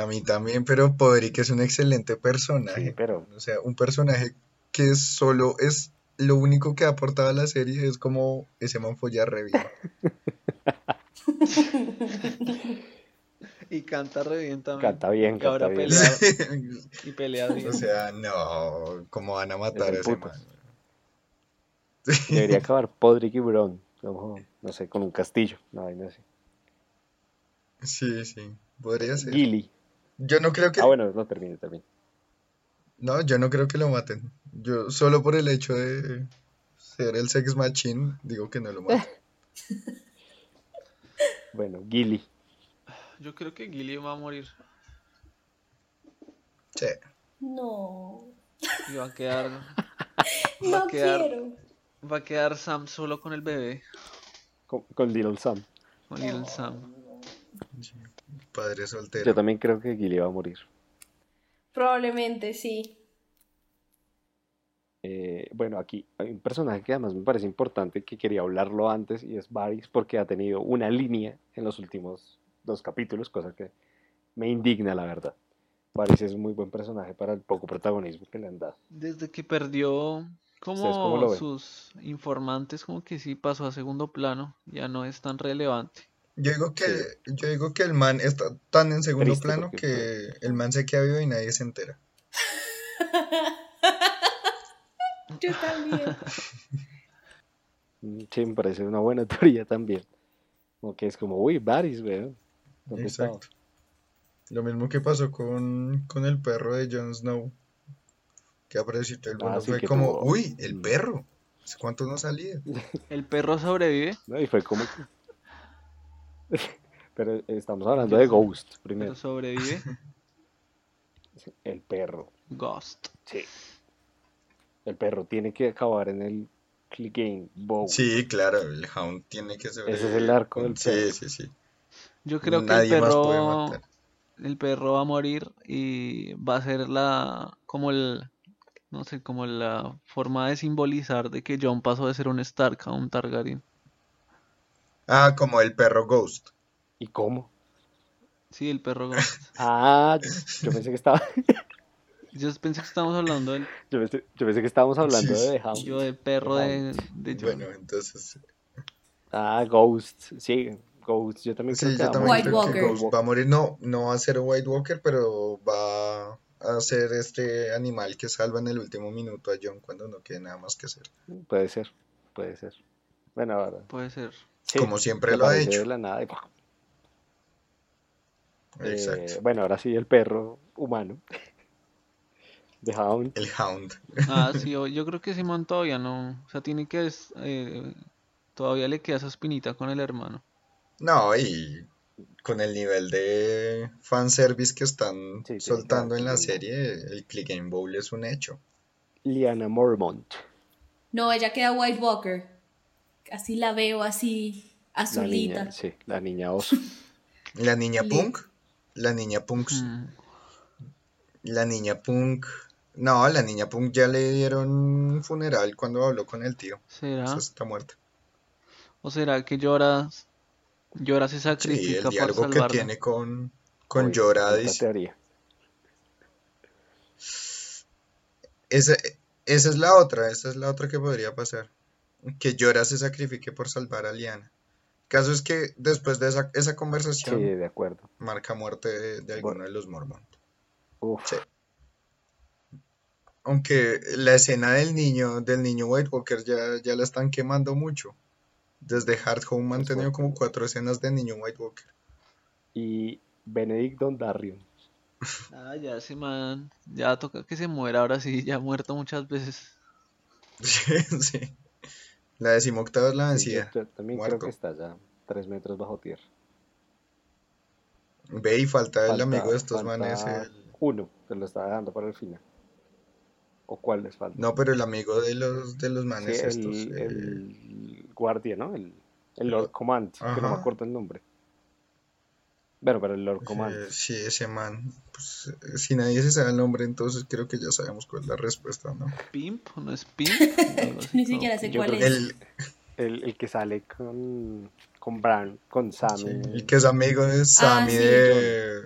A mí también, pero Podrick es un excelente personaje. Sí, pero O sea, un personaje que solo es lo único que ha aportado a la serie es como ese man folla re bien. Y canta re bien también. canta bien, Y ahora canta bien. pelea, y pelea bien. O sea, no, ¿cómo van a matar a ese putas. man? Debería acabar Podrick y Bron, como, no sé, con un castillo, una vaina así. Sí, sí, podría ser. Gilly. Yo no creo que, Ah, bueno, no termine, termine. no, yo no creo que lo maten. Yo solo por el hecho de ser el sex machine, digo que no lo maten. Bueno, Gilly. Yo creo que Gilly va a morir. Sí. No, Y va a quedar. Va no a quedar. quiero. Va a quedar Sam solo con el bebé. Con, con Little Sam. Con Little Sam. Padre soltero. Yo también creo que Gilly va a morir. Probablemente sí. Eh, bueno, aquí hay un personaje que además me parece importante que quería hablarlo antes y es Varys porque ha tenido una línea en los últimos dos capítulos, cosa que me indigna la verdad. Varys es un muy buen personaje para el poco protagonismo que le han dado. Desde que perdió ¿Ustedes cómo como lo ven? sus informantes, como que sí pasó a segundo plano. Ya no es tan relevante. Yo digo que, yo digo que el man está tan en segundo Triste plano porque que el man se queda vivo y nadie se entera. Yo también. Sí, me parece una buena teoría también. Como que es como, uy, Varys, weón. Exacto. Lo mismo que pasó con, con el perro de Jon Snow. Que apareció todo el Ah, mundo sí, fue como, tuvo- uy, el perro. ¿Hace cuánto no salía? ¿El perro sobrevive? ¿No? Y fue como que... Pero estamos hablando de Ghost primero. ¿Pero sobrevive? El perro. Ghost. Sí. El perro tiene que acabar en el Clegane Bowl. Sí, claro, el Hound tiene que ser. Ese es el arco del Sí, perro. sí, sí. Yo creo que el Nadie más puede perro, matar. el perro va a morir y va a ser la, como el, no sé, como la forma de simbolizar de que Jon pasó de ser un Stark a un Targaryen. Ah, como el perro Ghost. ¿Y cómo? Sí, el perro Ghost. Ah, yo pensé que estaba, Yo pensé que estábamos hablando del yo pensé, yo pensé que estábamos hablando Sí, de Hound. yo de perro de, de Jon. Bueno, entonces. Ah, Ghost, sí, Ghost, yo también Sí, que yo va a también morir. White creo que Walker. Ghost va a morir. No, no va a ser White Walker, pero va a ser este animal que salva en el último minuto a Jon cuando no quede nada más que hacer. Puede ser, puede ser. Bueno, ahora. Puede ser. sí, Como siempre lo ha hecho. de la nada. Eh, Exacto. bueno, ahora sí, el perro humano. The Hound. El Hound. Ah, sí, yo creo que ese man todavía no, o sea, tiene que, es- eh, todavía le queda esa espinita con el hermano. No, y con el nivel de fanservice que están Sí, soltando en la serie, el Click Game Bowl es un hecho. Liana Mormont. No, ella queda White Walker. Así la veo, así La azulita. niña, sí, la niña oso. La niña punk, la niña punk, Mm, la niña punk. No, la niña punk ya le dieron un funeral cuando habló con el tío. ¿Será? Esa está muerta. ¿O será que lloras, llora se Sí, sacrifica el por diálogo que salvarla? tiene con, con Uy, otra dice- teoría. Esa, esa es la otra, esa es la otra que podría pasar. Que Jorah se sacrifique por salvar a Lyanna. El caso es que después de esa, esa Sí, conversación de acuerdo. marca muerte de, de alguno de los Mormont. Uf, Sí. Aunque la escena del niño, del niño White Walker ya, ya la están quemando mucho. Desde Hard Home han Es tenido como cuatro escenas de niño White Walker. Y Benedict Dondarrion. Ah, ya ese man, ya toca que se muera ahora sí, ya ha muerto muchas veces. Sí, sí. La decimoctava es la Sí, yo, vencida. yo también Muerto. creo que está ya tres metros bajo tierra. Ve y falta el amigo de estos falta manes. el- Uno, que lo estaba dejando para el final. ¿O cuál les falta? No, pero el amigo de los de los Sí, manes el, estos. eh, el guardia, ¿no? El, el Lord Command, que no me acuerdo el nombre. Bueno, pero el Lord eh, Command. sí, ese man. Pues, eh, si nadie se sabe el nombre, entonces creo que ya sabemos cuál es la respuesta, ¿no? ¿Pimp? ¿No es Pimp? Ni ¿no? siquiera sé Yo cuál es. El, El, el que sale con, con Bran, con Sam. sí, en- el que es amigo de Sam y sí. de,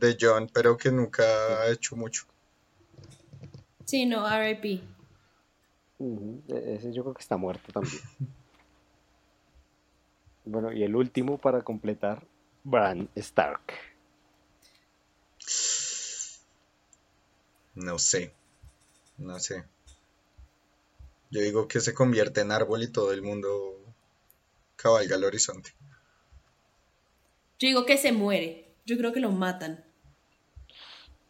de John, pero que nunca ha hecho mucho. Sí, no, R.I.P. E- Ese yo creo que está muerto también. Bueno, y el último para completar, Bran Stark. No sé. No sé. Yo digo que se convierte en árbol y todo el mundo cabalga al horizonte. Yo digo que se muere. Yo creo que lo matan.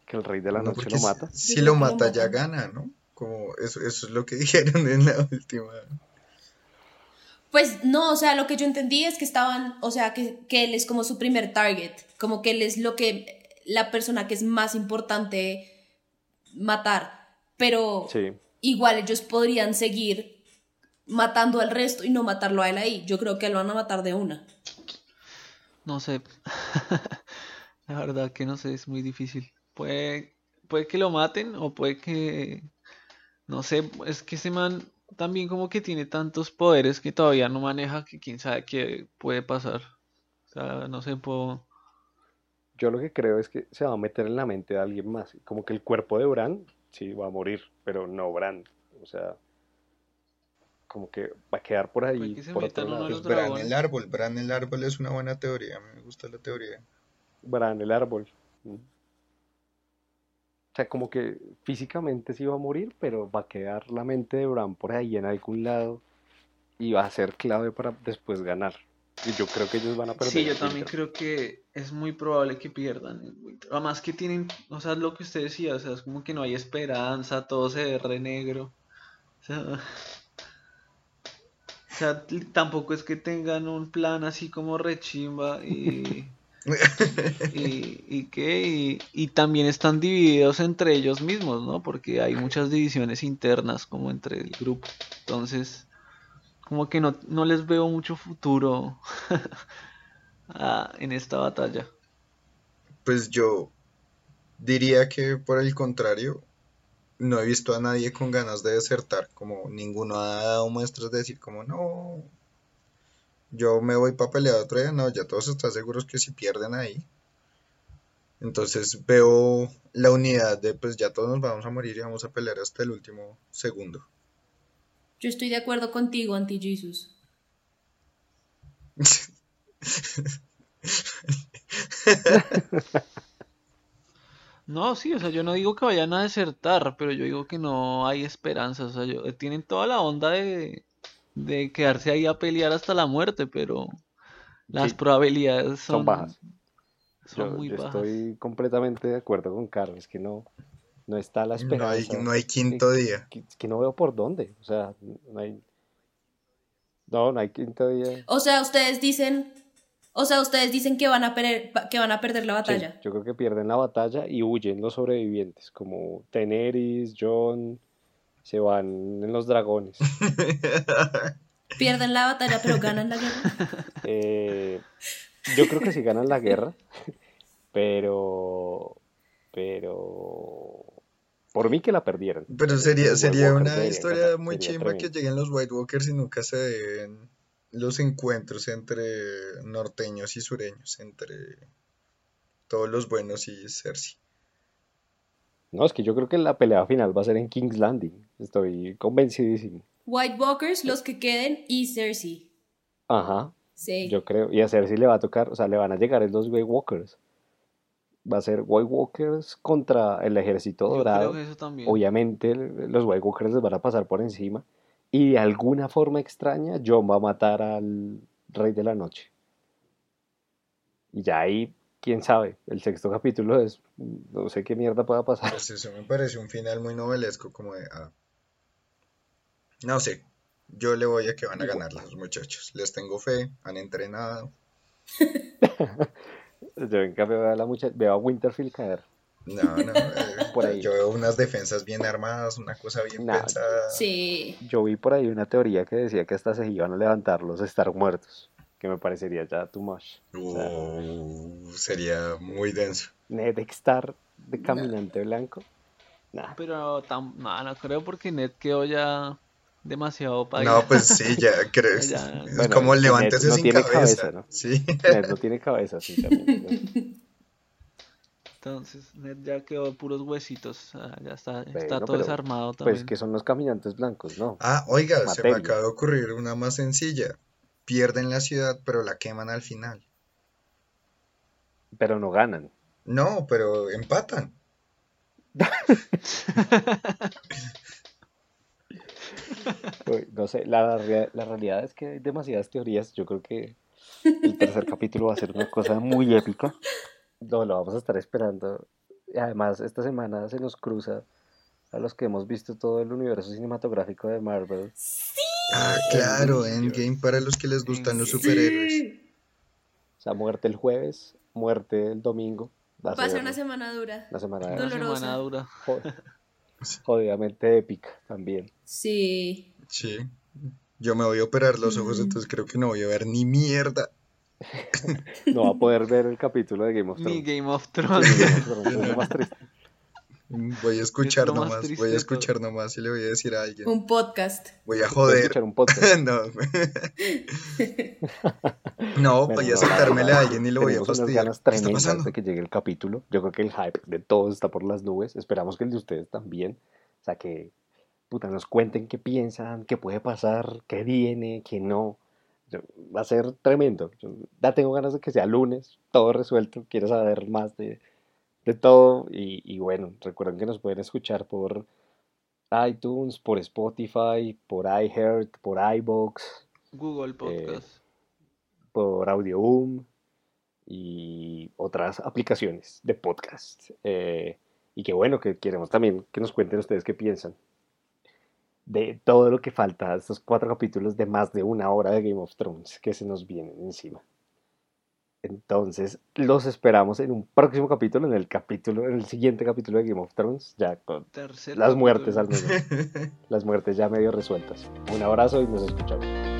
Que el rey de la No, noche lo si- mata. Si, lo mata ya gana, ¿no? Como eso, eso es lo que dijeron en la última. Pues no, o sea, lo que yo entendí es que estaban, o sea, que, que él es como su primer target, como que él es lo que, la persona que es más importante matar, pero Sí. igual ellos podrían seguir matando al resto y no matarlo a él ahí. Yo creo que lo van a matar de una. No sé. La verdad que no sé, es muy difícil. Puede, puede que lo maten o puede que... No sé, es que ese man también como que tiene tantos poderes que todavía no maneja que quién sabe qué puede pasar. O sea, no sé, puedo... Yo lo que creo es que se va a meter en la mente de alguien más. Como que el cuerpo de Bran, sí, va a morir, pero no Bran. O sea, como que va a quedar por ahí, por otro lado. Pues Bran el árbol. Bran el árbol es una buena teoría. Me gusta la teoría. Bran, el árbol. Mm. O sea, como que físicamente sí va a morir, pero va a quedar la mente de Bran por ahí en algún lado y va a ser clave para después ganar. Y yo creo que ellos van a perder. Sí, yo también creo que es muy probable que pierdan. Además que tienen, o sea, lo que usted decía, o sea, es como que no hay esperanza, todo se ve re negro. O sea, o sea, tampoco es que tengan un plan así como rechimba y, y, qué, y, también están divididos entre ellos mismos, ¿no? Porque hay muchas divisiones internas como entre el grupo. Entonces, como que no, no les veo mucho futuro en esta batalla. Pues yo diría que por el contrario, no he visto a nadie con ganas de desertar, como ninguno ha dado muestras de decir como no, yo me voy para pelear otro día, no, ya todos están seguros que si pierden ahí. Entonces veo la unidad de pues ya todos nos vamos a morir y vamos a pelear hasta el último segundo. Yo estoy de acuerdo contigo, Anti-Jesus. No, sí, o sea, yo no digo que vayan a desertar, pero yo digo que no hay esperanza. O sea, yo- tienen toda la onda de, de quedarse ahí a pelear hasta la muerte, pero las Sí, probabilidades son son, bajas. son Yo, muy yo bajas. estoy completamente de acuerdo con Carlos, es que no, no está la No hay, esperanza. no hay quinto que, día. que- es que no veo por dónde. O sea, no hay, no, no hay quinto día. O sea, ustedes dicen, o sea, ustedes dicen que van a perder, que van a perder la Sí, batalla. yo creo que pierden la batalla y huyen los sobrevivientes, como Daenerys, Jon, se van en los dragones. Pierden la batalla, pero ganan la guerra. Eh, yo creo que sí ganan la guerra, pero, pero, por mí que la perdieran. Pero sería, sería una historia ganar, muy chimba que lleguen los White Walkers y nunca se den los encuentros entre norteños y sureños, entre todos los buenos y Cersei. No, es que yo creo que la pelea final va a ser en King's Landing. Estoy convencidísimo. White Walkers, los que queden, y Cersei. Ajá, Sí. yo creo. Y a Cersei le va a tocar, o sea, le van a llegar los White Walkers. Va a ser White Walkers contra el ejército Yo creo dorado. que eso también. Obviamente los White Walkers les van a pasar por encima. Y de alguna forma extraña, Jon va a matar al Rey de la Noche. Y ya ahí, quién sabe, el sexto capítulo es, no sé qué mierda pueda pasar. Pues eso me parece un final muy novelesco, como de, ah, no sé, Yo le voy a que van a ganar los muchachos. Les tengo fe, han entrenado. Yo en cambio veo a, la mucha- veo a Winterfield caer. No, no. eh, Por ahí. Yo veo unas defensas bien armadas, una cosa bien Nah, pensada. Sí. Yo vi por ahí una teoría que decía que hasta se iban a levantar los Star muertos, que me parecería ya too much. O sea, Uh, sería muy denso. Ned Star de caminante blanco. Nah, Pero tam- no, no creo porque Ned quedó ya demasiado para No, pues sí, ya creo. Ya, Es bueno, como levántese no sin tiene cabeza. cabeza, ¿no? Sí. Ned no tiene cabeza, sí, también. ¿no? Entonces Ned ya quedó puros huesitos. ya está, está Bueno, todo pero, desarmado también. Pues que son los caminantes blancos, ¿no? Ah, oiga, se me Materia. acaba de ocurrir una más sencilla. Pierden la ciudad, pero la queman al final. Pero no ganan. No, pero empatan. No sé, la, la realidad es que hay demasiadas teorías. Yo creo que el tercer capítulo va a ser una cosa muy épica. No, lo vamos a estar esperando. Y además, esta semana se nos cruza a los que hemos visto todo el universo cinematográfico de Marvel. Ah, claro, Endgame para los que les gustan los superhéroes. O sea, muerte el jueves, muerte el domingo. Va a ser una semana dura. una semana Una dolorosa. semana dura. Jodidamente épica también. Sí. Sí. Yo me voy a operar los ojos, Mm. entonces creo que no voy a ver ni mierda. No va a poder ver el capítulo de Game of Ni Thrones. Game of Thrones. Game of Thrones es lo más triste. Voy a escuchar nomás, triste voy a escuchar nomás y le voy a decir a alguien. Un podcast. Voy a Voy a joder. escuchar un podcast. No. No, voy a sentármele a alguien y lo voy a Tenemos unas fastidiar. ganas ¿Qué está pasando? de que llegue el capítulo. Yo creo que el hype de todos está por las nubes. Esperamos que el de ustedes también. O sea, que puta, nos cuenten qué piensan, qué puede pasar, qué viene, qué no. Yo- Va a ser tremendo. Yo ya tengo ganas de que sea lunes, todo resuelto. Quiero saber más de, de todo. Y, y bueno, recuerden que nos pueden escuchar por iTunes, por Spotify, por iHeart, por iBox Google Podcast. por Audioboom y otras aplicaciones de podcast. Eh, y que bueno, que queremos también que nos cuenten ustedes qué piensan de todo lo que falta, estos cuatro capítulos de más de una hora de Game of Thrones que se nos vienen encima. Entonces, los esperamos en un próximo capítulo, en el capítulo, en el siguiente capítulo de Game of Thrones, ya con las muertes al menos, las muertes ya medio resueltas. Un abrazo y nos escuchamos.